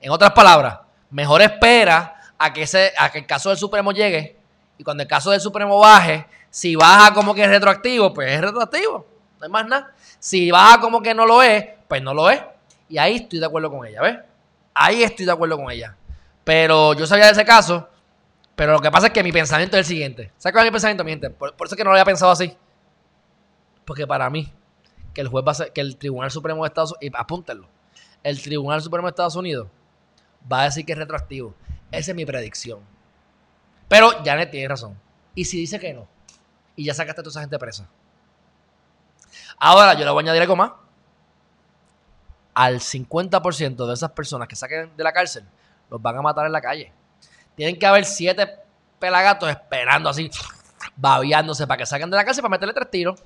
En otras palabras, mejor espera a que, ese, a que el caso del Supremo llegue y cuando el caso del Supremo baje, si baja como que es retroactivo, pues es retroactivo. No hay más nada. Si baja como que no lo es, pues no lo es. Y ahí estoy de acuerdo con ella, ¿ves? Ahí estoy de acuerdo con ella. Pero yo sabía de ese caso, pero lo que pasa es que mi pensamiento es el siguiente. ¿Sabes cuál es mi pensamiento, mi gente? Por, eso es que no lo había pensado así. Porque para mí, que el juez va a ser, que el Tribunal Supremo de Estados Unidos, y apúntenlo, el Tribunal Supremo de Estados Unidos va a decir que es retroactivo. Esa es mi predicción. Pero Janet tiene razón. ¿Y si dice que no? Y ya sacaste a toda esa gente presa. Ahora yo le voy a añadir algo más. Al 50% de esas personas que saquen de la cárcel, los van a matar en la calle. Tienen que haber siete pelagatos esperando así, babeándose para que salgan de la cárcel para meterle tres tiros.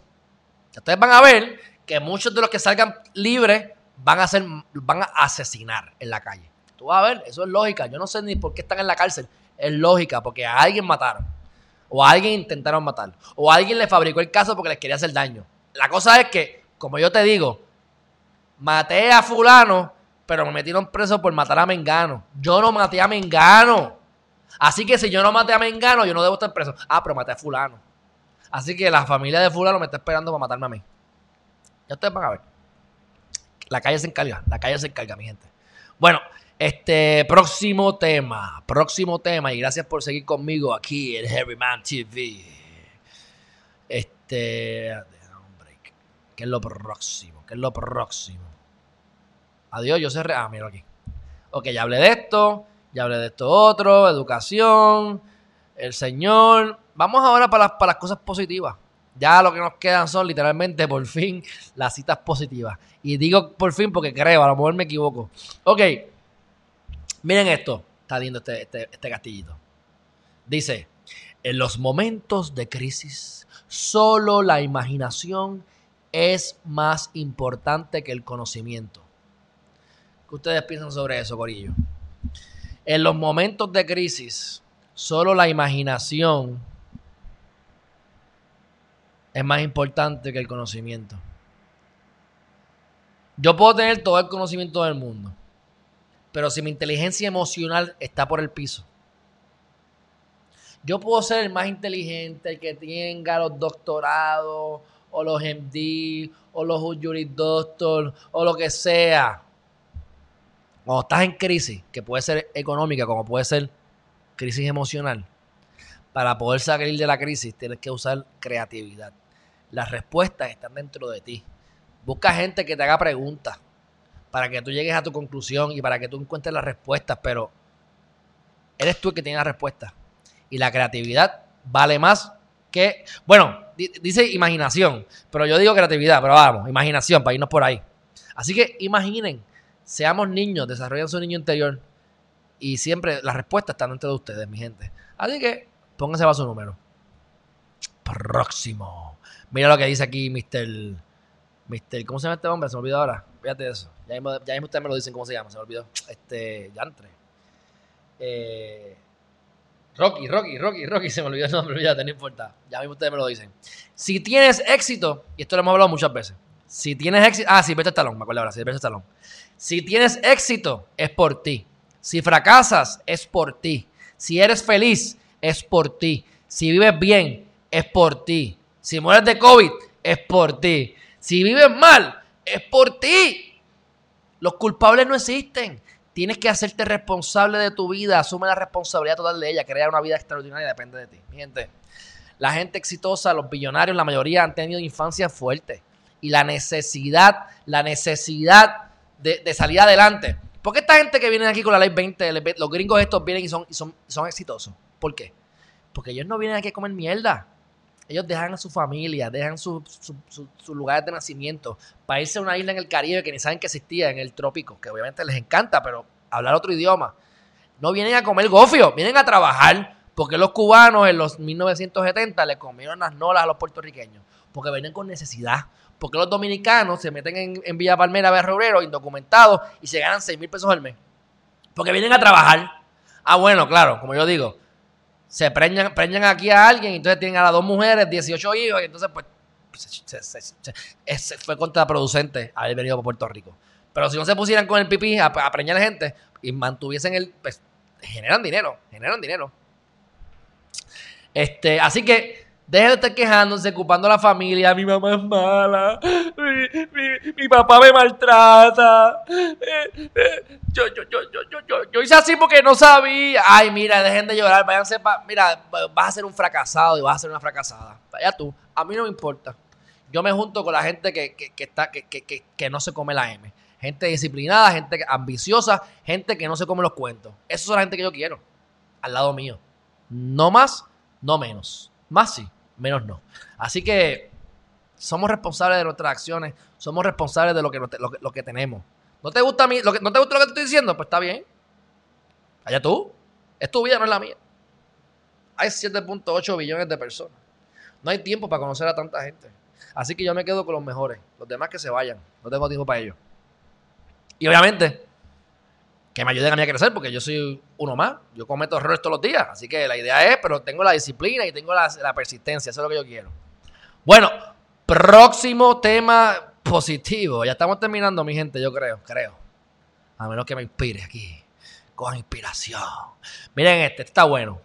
Ustedes van a ver que muchos de los que salgan libres van a ser, van a asesinar en la calle. Tú vas a ver, eso es lógica. Yo no sé ni por qué están en la cárcel. Es lógica, porque a alguien mataron. O a alguien intentaron matar. O a alguien le fabricó el caso porque les quería hacer daño. La cosa es que, como yo te digo, maté a fulano, pero me metieron preso por matar a Mengano. Yo no maté a Mengano. Así que si yo no maté a Mengano, yo no debo estar preso. Ah, pero maté a fulano. Así que la familia de fulano me está esperando para matarme a mí. Ya ustedes van a ver. La calle se encarga, la calle se encarga, mi gente. Bueno, este próximo tema, próximo tema, y gracias por seguir conmigo aquí en Heavy Man TV. Este. ¿Qué es lo próximo? ¿Qué es lo próximo? Adiós, yo cerré. Ah, mira aquí. Ok, ya hablé de esto, ya hablé de esto otro, educación, el Señor. Vamos ahora para las, para las cosas positivas. Ya lo que nos quedan son literalmente por fin [LAUGHS] las citas positivas. Y digo por fin porque creo, a lo mejor me equivoco. Ok, miren esto. Está lindo este, este, este castillito. Dice, en los momentos de crisis, solo la imaginación es más importante que el conocimiento. ¿Qué ustedes piensan sobre eso, Corillo? En los momentos de crisis, solo la imaginación es más importante que el conocimiento. Yo puedo tener todo el conocimiento del mundo, pero si mi inteligencia emocional está por el piso, yo puedo ser el más inteligente, el que tenga los doctorados, o los MD, o los Juris Doctor, o lo que sea. Cuando estás en crisis, que puede ser económica, como puede ser crisis emocional, para poder salir de la crisis tienes que usar creatividad. Las respuestas están dentro de ti. Busca gente que te haga preguntas para que tú llegues a tu conclusión y para que tú encuentres las respuestas, pero eres tú el que tiene las respuestas. Y la creatividad vale más que, bueno, dice imaginación, pero yo digo creatividad, pero vamos, imaginación, para irnos por ahí. Así que imaginen, seamos niños, desarrollen su niño interior y siempre las respuestas están dentro de ustedes, mi gente. Así que pónganse a su número. Próximo. Mira lo que dice aquí Mr. Mister, ¿Cómo se llama este hombre? Se me olvidó ahora. Fíjate eso. Ya mismo, ustedes me lo dicen cómo se llama. Se me olvidó. Este. Yantre. Eh, Rocky, Rocky, Rocky, Rocky. Se me olvidó el nombre. Ya, no importa. Ya mismo ustedes me lo dicen. Si tienes éxito, y esto lo hemos hablado muchas veces. Si tienes éxito. Ah, talón. Me acuerdo ahora. Sí, vete talón. Si tienes éxito, es por ti. Si fracasas, es por ti. Si eres feliz, es por ti. Si vives bien, es por ti. Si mueres de COVID, es por ti. Si vives mal, es por ti. Los culpables no existen. Tienes que hacerte responsable de tu vida. Asume la responsabilidad total de ella. Crear una vida extraordinaria depende de ti. Mi gente, la gente exitosa, los billonarios, la mayoría han tenido infancia fuerte. Y la necesidad, la necesidad de, salir adelante. ¿Por qué esta gente que viene aquí con la ley 20, los gringos estos vienen y son, y son, son exitosos? ¿Por qué? Porque ellos no vienen aquí a comer mierda. Ellos dejan a su familia, dejan sus su, lugares de nacimiento para irse a una isla en el Caribe que ni saben que existía, en el trópico, que obviamente les encanta, pero hablar otro idioma. No vienen a comer gofio, vienen a trabajar. Porque los cubanos en los 1970 le comieron las nolas a los puertorriqueños. Porque vienen con necesidad. Porque los dominicanos se meten en, Villa Palmera, Berrorero, indocumentados, y se ganan 6 mil pesos al mes. Porque vienen a trabajar. Ah, bueno, claro, como yo digo, se preñan, preñan aquí a alguien, entonces tienen a las dos mujeres, 18 hijos, y entonces pues fue contraproducente haber venido a Puerto Rico. Pero si no se pusieran con el pipí a, a preñar a gente y mantuviesen el, pues generan dinero, generan dinero. Este, así que Deje de estar quejándose, ocupando a la familia. Mi mamá es mala. Mi, papá me maltrata. Eh, eh, yo, yo, yo, yo, yo, yo hice así porque no sabía. Ay, mira, dejen de llorar. Váyanse pa, Mira, vas a ser un fracasado y vas a ser una fracasada. Vaya tú. A mí no me importa. Yo me junto con la gente que, que, está, que, que, que no se come la M. Gente disciplinada, gente ambiciosa, gente que no se come los cuentos. Esa es la gente que yo quiero. Al lado mío. No más, no menos. Más sí menos no. Así que somos responsables de nuestras acciones, somos responsables de lo que, lo, que tenemos. ¿No te gusta a mí, lo que, no te gusta lo que estoy diciendo? Pues está bien. Allá tú. Es tu vida, no es la mía. Hay 7.8 billones de personas. No hay tiempo para conocer a tanta gente. Así que yo me quedo con los mejores. Los demás que se vayan. No tengo tiempo para ellos. Y obviamente, que me ayuden a mí a crecer, porque yo soy uno más. Yo cometo errores todos los días. Así que la idea es, pero tengo la disciplina y tengo la, persistencia. Eso es lo que yo quiero. Bueno, próximo tema positivo. Ya estamos terminando, mi gente, yo creo, creo. A menos que me inspire aquí. Con inspiración. Miren este, este está bueno.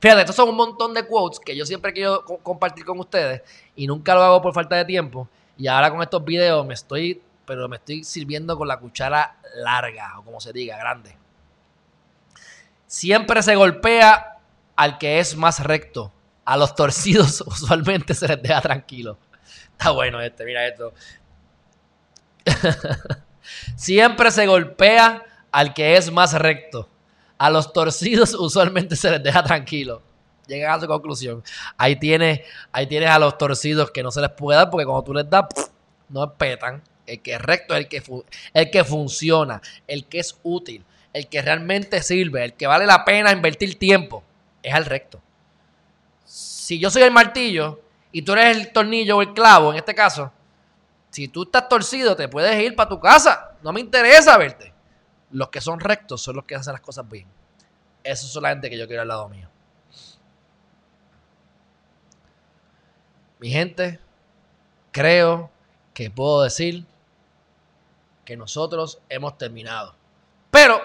Fíjate, estos son un montón de quotes que yo siempre quiero compartir con ustedes y nunca lo hago por falta de tiempo. Y ahora con estos videos me estoy pero me estoy sirviendo con la cuchara larga, o como se diga, grande. Siempre se golpea al que es más recto. A los torcidos [LAUGHS] usualmente se les deja tranquilo. Está bueno este, mira esto. [LAUGHS] Siempre se golpea al que es más recto. A los torcidos [LAUGHS] usualmente se les deja tranquilo. Llegan a su conclusión. Ahí tienes, ahí tienes a los torcidos que no se les puede dar porque cuando tú les das, no petan el que es recto, el que, el que funciona, el que es útil, el que realmente sirve, el que vale la pena invertir tiempo, es al recto. Si yo soy el martillo y tú eres el tornillo o el clavo, en este caso, si tú estás torcido, te puedes ir para tu casa. No me interesa verte. Los que son rectos son los que hacen las cosas bien. Eso es la gente que yo quiero al lado mío. Mi gente, creo que puedo decir que nosotros hemos terminado. Pero,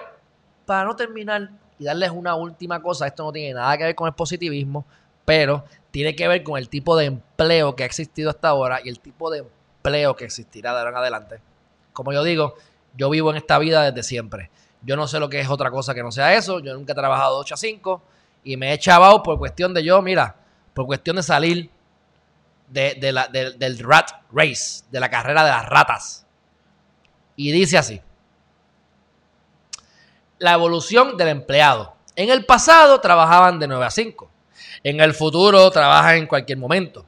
para no terminar y darles una última cosa, esto no tiene nada que ver con el positivismo, pero tiene que ver con el tipo de empleo que ha existido hasta ahora y el tipo de empleo que existirá de ahora en adelante. Como yo digo, yo vivo en esta vida desde siempre. Yo no sé lo que es otra cosa que no sea eso. Yo nunca he trabajado de 8 a 5 y me he echado por cuestión de yo, mira, por cuestión de salir de, la, del rat race, de la carrera de las ratas. Y dice así. La evolución del empleado. En el pasado trabajaban de 9 a 5. En el futuro trabajan en cualquier momento.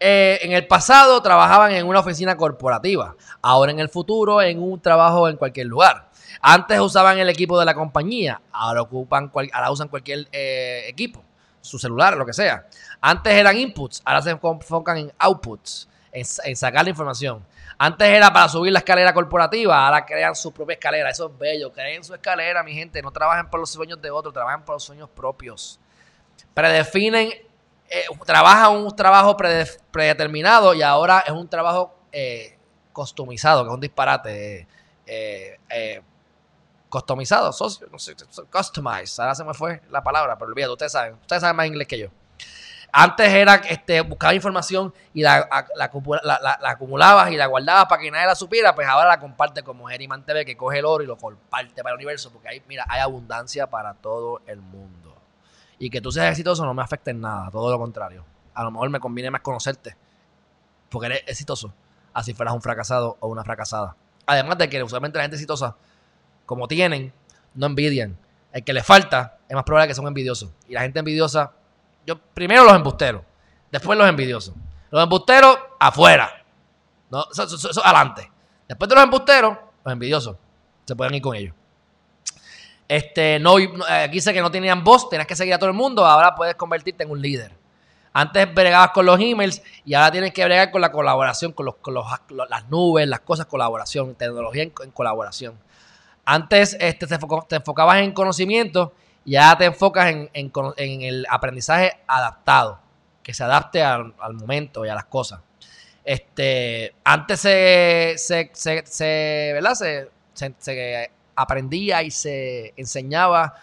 Eh, en el pasado trabajaban en una oficina corporativa. Ahora en el futuro en un trabajo en cualquier lugar. Antes usaban el equipo de la compañía. Ahora, ocupan ahora usan cualquier eh, equipo. Su celular, lo que sea. Antes eran inputs. Ahora se enfocan en outputs. En, sacar la información. Antes era para subir la escalera corporativa, ahora crean su propia escalera. Eso es bello. Creen su escalera, mi gente. No trabajen por los sueños de otros, trabajen por los sueños propios predefinen, eh, trabaja un trabajo predeterminado y ahora es un trabajo eh, customizado, que es un disparate. Eh, eh, customizado, socio, no sé, customized, ahora se me fue la palabra, pero olvídate, ustedes saben, ustedes saben más inglés que yo. Antes era este, buscar información y la, acumulabas y la guardabas para que nadie la supiera, pues ahora la comparte como Geriman TV, que coge el oro y lo comparte para el universo, porque ahí, mira, hay abundancia para todo el mundo y que tú seas exitoso no me afecta en nada, todo lo contrario. A lo mejor me conviene más conocerte, porque eres exitoso, así fueras un fracasado o una fracasada. Además de que usualmente la gente exitosa, como tienen, no envidian. El que le falta es más probable que sea un envidioso. Y la gente envidiosa, yo primero los embusteros, después los envidiosos. Los embusteros afuera, no, eso, adelante. Después de los embusteros, los envidiosos se pueden ir con ellos. Este, no, aquí sé que no tenían voz, tenías que seguir a todo el mundo, ahora puedes convertirte en un líder. Antes bregabas con los emails y ahora tienes que bregar con la colaboración, con, los, las nubes, las cosas, colaboración, tecnología en, colaboración. Antes este, te, enfocabas en conocimiento y ahora te enfocas en, el aprendizaje adaptado, que se adapte al, momento y a las cosas. Este, antes se, se, se, ¿verdad? se, se aprendía y se enseñaba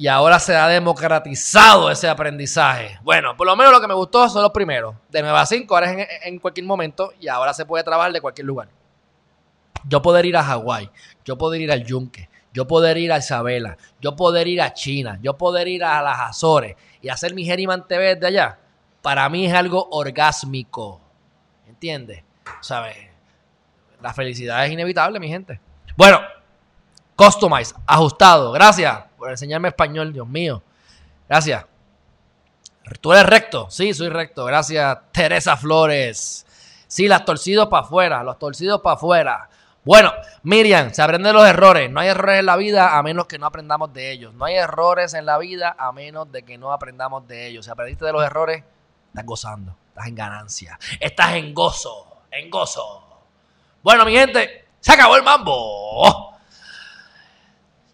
y ahora se ha democratizado ese aprendizaje. Bueno, por lo menos lo que me gustó son los primeros. De 9 a 5, ahora es en, cualquier momento y ahora se puede trabajar de cualquier lugar. Yo poder ir a Hawái, yo poder ir al Yunque, yo poder ir a Isabela, yo poder ir a China, yo poder ir a las Azores y hacer mi Geriman TV de allá, para mí es algo orgásmico. ¿Entiendes? ¿Sabes? La felicidad es inevitable, mi gente. Bueno, customize, ajustado. Gracias por enseñarme español, Dios mío. Gracias. ¿Tú eres recto? Sí, soy recto. Gracias, Teresa Flores. Sí, las torcidos para afuera, los torcidos para afuera. Bueno, Miriam, se aprende los errores. No hay errores en la vida a menos que no aprendamos de ellos. No hay errores en la vida a menos de que no aprendamos de ellos. Si aprendiste de los errores, estás gozando, estás en ganancia, estás en gozo, en gozo. Bueno, mi gente, se acabó el mambo.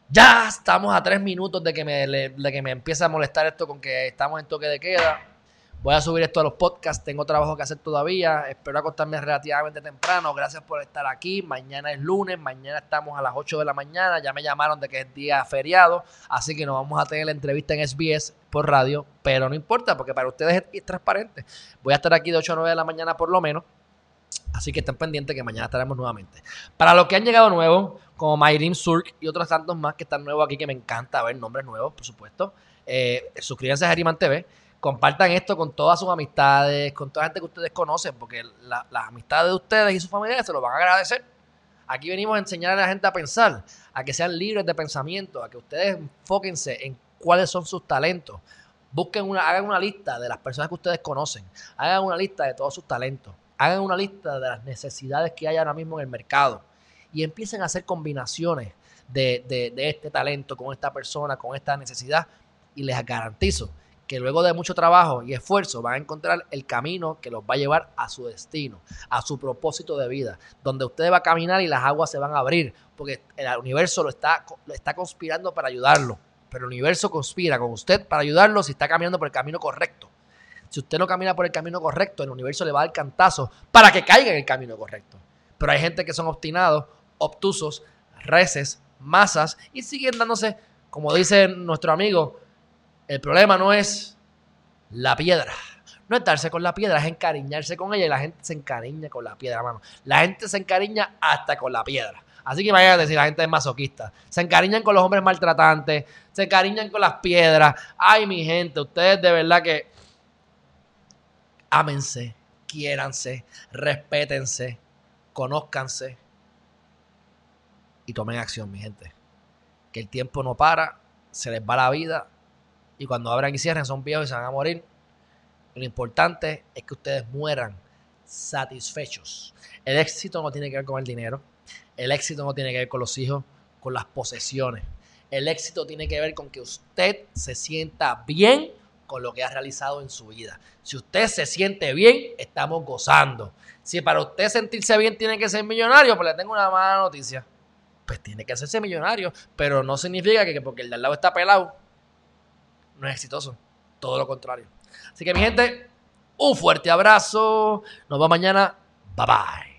Ya estamos a tres minutos de que, me, de que me empiece a molestar esto con que estamos en toque de queda. Voy a subir esto a los podcasts. Tengo trabajo que hacer todavía. Espero acostarme relativamente temprano. Gracias por estar aquí. Mañana es lunes. Mañana estamos a las 8 de la mañana. Ya me llamaron de que es día feriado. Así que nos vamos a tener la entrevista en SBS por radio. Pero no importa porque para ustedes es transparente. Voy a estar aquí de 8 a 9 de la mañana por lo menos. Así que estén pendientes que mañana estaremos nuevamente. Para los que han llegado nuevos, como Mayrim Surk y otros tantos más que están nuevos aquí, que me encanta ver nombres nuevos, por supuesto, eh, suscríbanse a Geriman TV. Compartan esto con todas sus amistades, con toda la gente que ustedes conocen, porque las amistades de ustedes y sus familiares se lo van a agradecer. Aquí venimos a enseñar a la gente a pensar, a que sean libres de pensamiento, a que ustedes enfóquense en cuáles son sus talentos. Busquen una, hagan una lista de las personas que ustedes conocen, hagan una lista de todos sus talentos hagan una lista de las necesidades que hay ahora mismo en el mercado y empiecen a hacer combinaciones de, este talento con esta persona, con esta necesidad y les garantizo que luego de mucho trabajo y esfuerzo van a encontrar el camino que los va a llevar a su destino, a su propósito de vida, donde usted va a caminar y las aguas se van a abrir, porque el universo lo está, lo está conspirando para ayudarlo, pero el universo conspira con usted para ayudarlo si está caminando por el camino correcto. Si usted no camina por el camino correcto, el universo le va a dar cantazo para que caiga en el camino correcto. Pero hay gente que son obstinados, obtusos, reces, masas y siguen dándose, como dice nuestro amigo, el problema no es la piedra. No es darse con la piedra, es encariñarse con ella y la gente se encariña con la piedra, mano. La gente se encariña hasta con la piedra. Así que imagínate si la gente es masoquista. Se encariñan con los hombres maltratantes, se encariñan con las piedras. Ay, mi gente, ustedes de verdad que ámense, quiéranse, respétense, conózcanse y tomen acción, mi gente. Que el tiempo no para, se les va la vida y cuando abran y cierren son viejos y se van a morir. Lo importante es que ustedes mueran satisfechos. El éxito no tiene que ver con el dinero. El éxito no tiene que ver con los hijos, con las posesiones. El éxito tiene que ver con que usted se sienta bien con lo que ha realizado en su vida. Si usted se siente bien, estamos gozando. Si para usted sentirse bien tiene que ser millonario, pues le tengo una mala noticia. Pues tiene que hacerse millonario, pero no significa que porque el de al lado está pelado, no es exitoso. Todo lo contrario. Así que mi gente, un fuerte abrazo. Nos vemos mañana. Bye bye.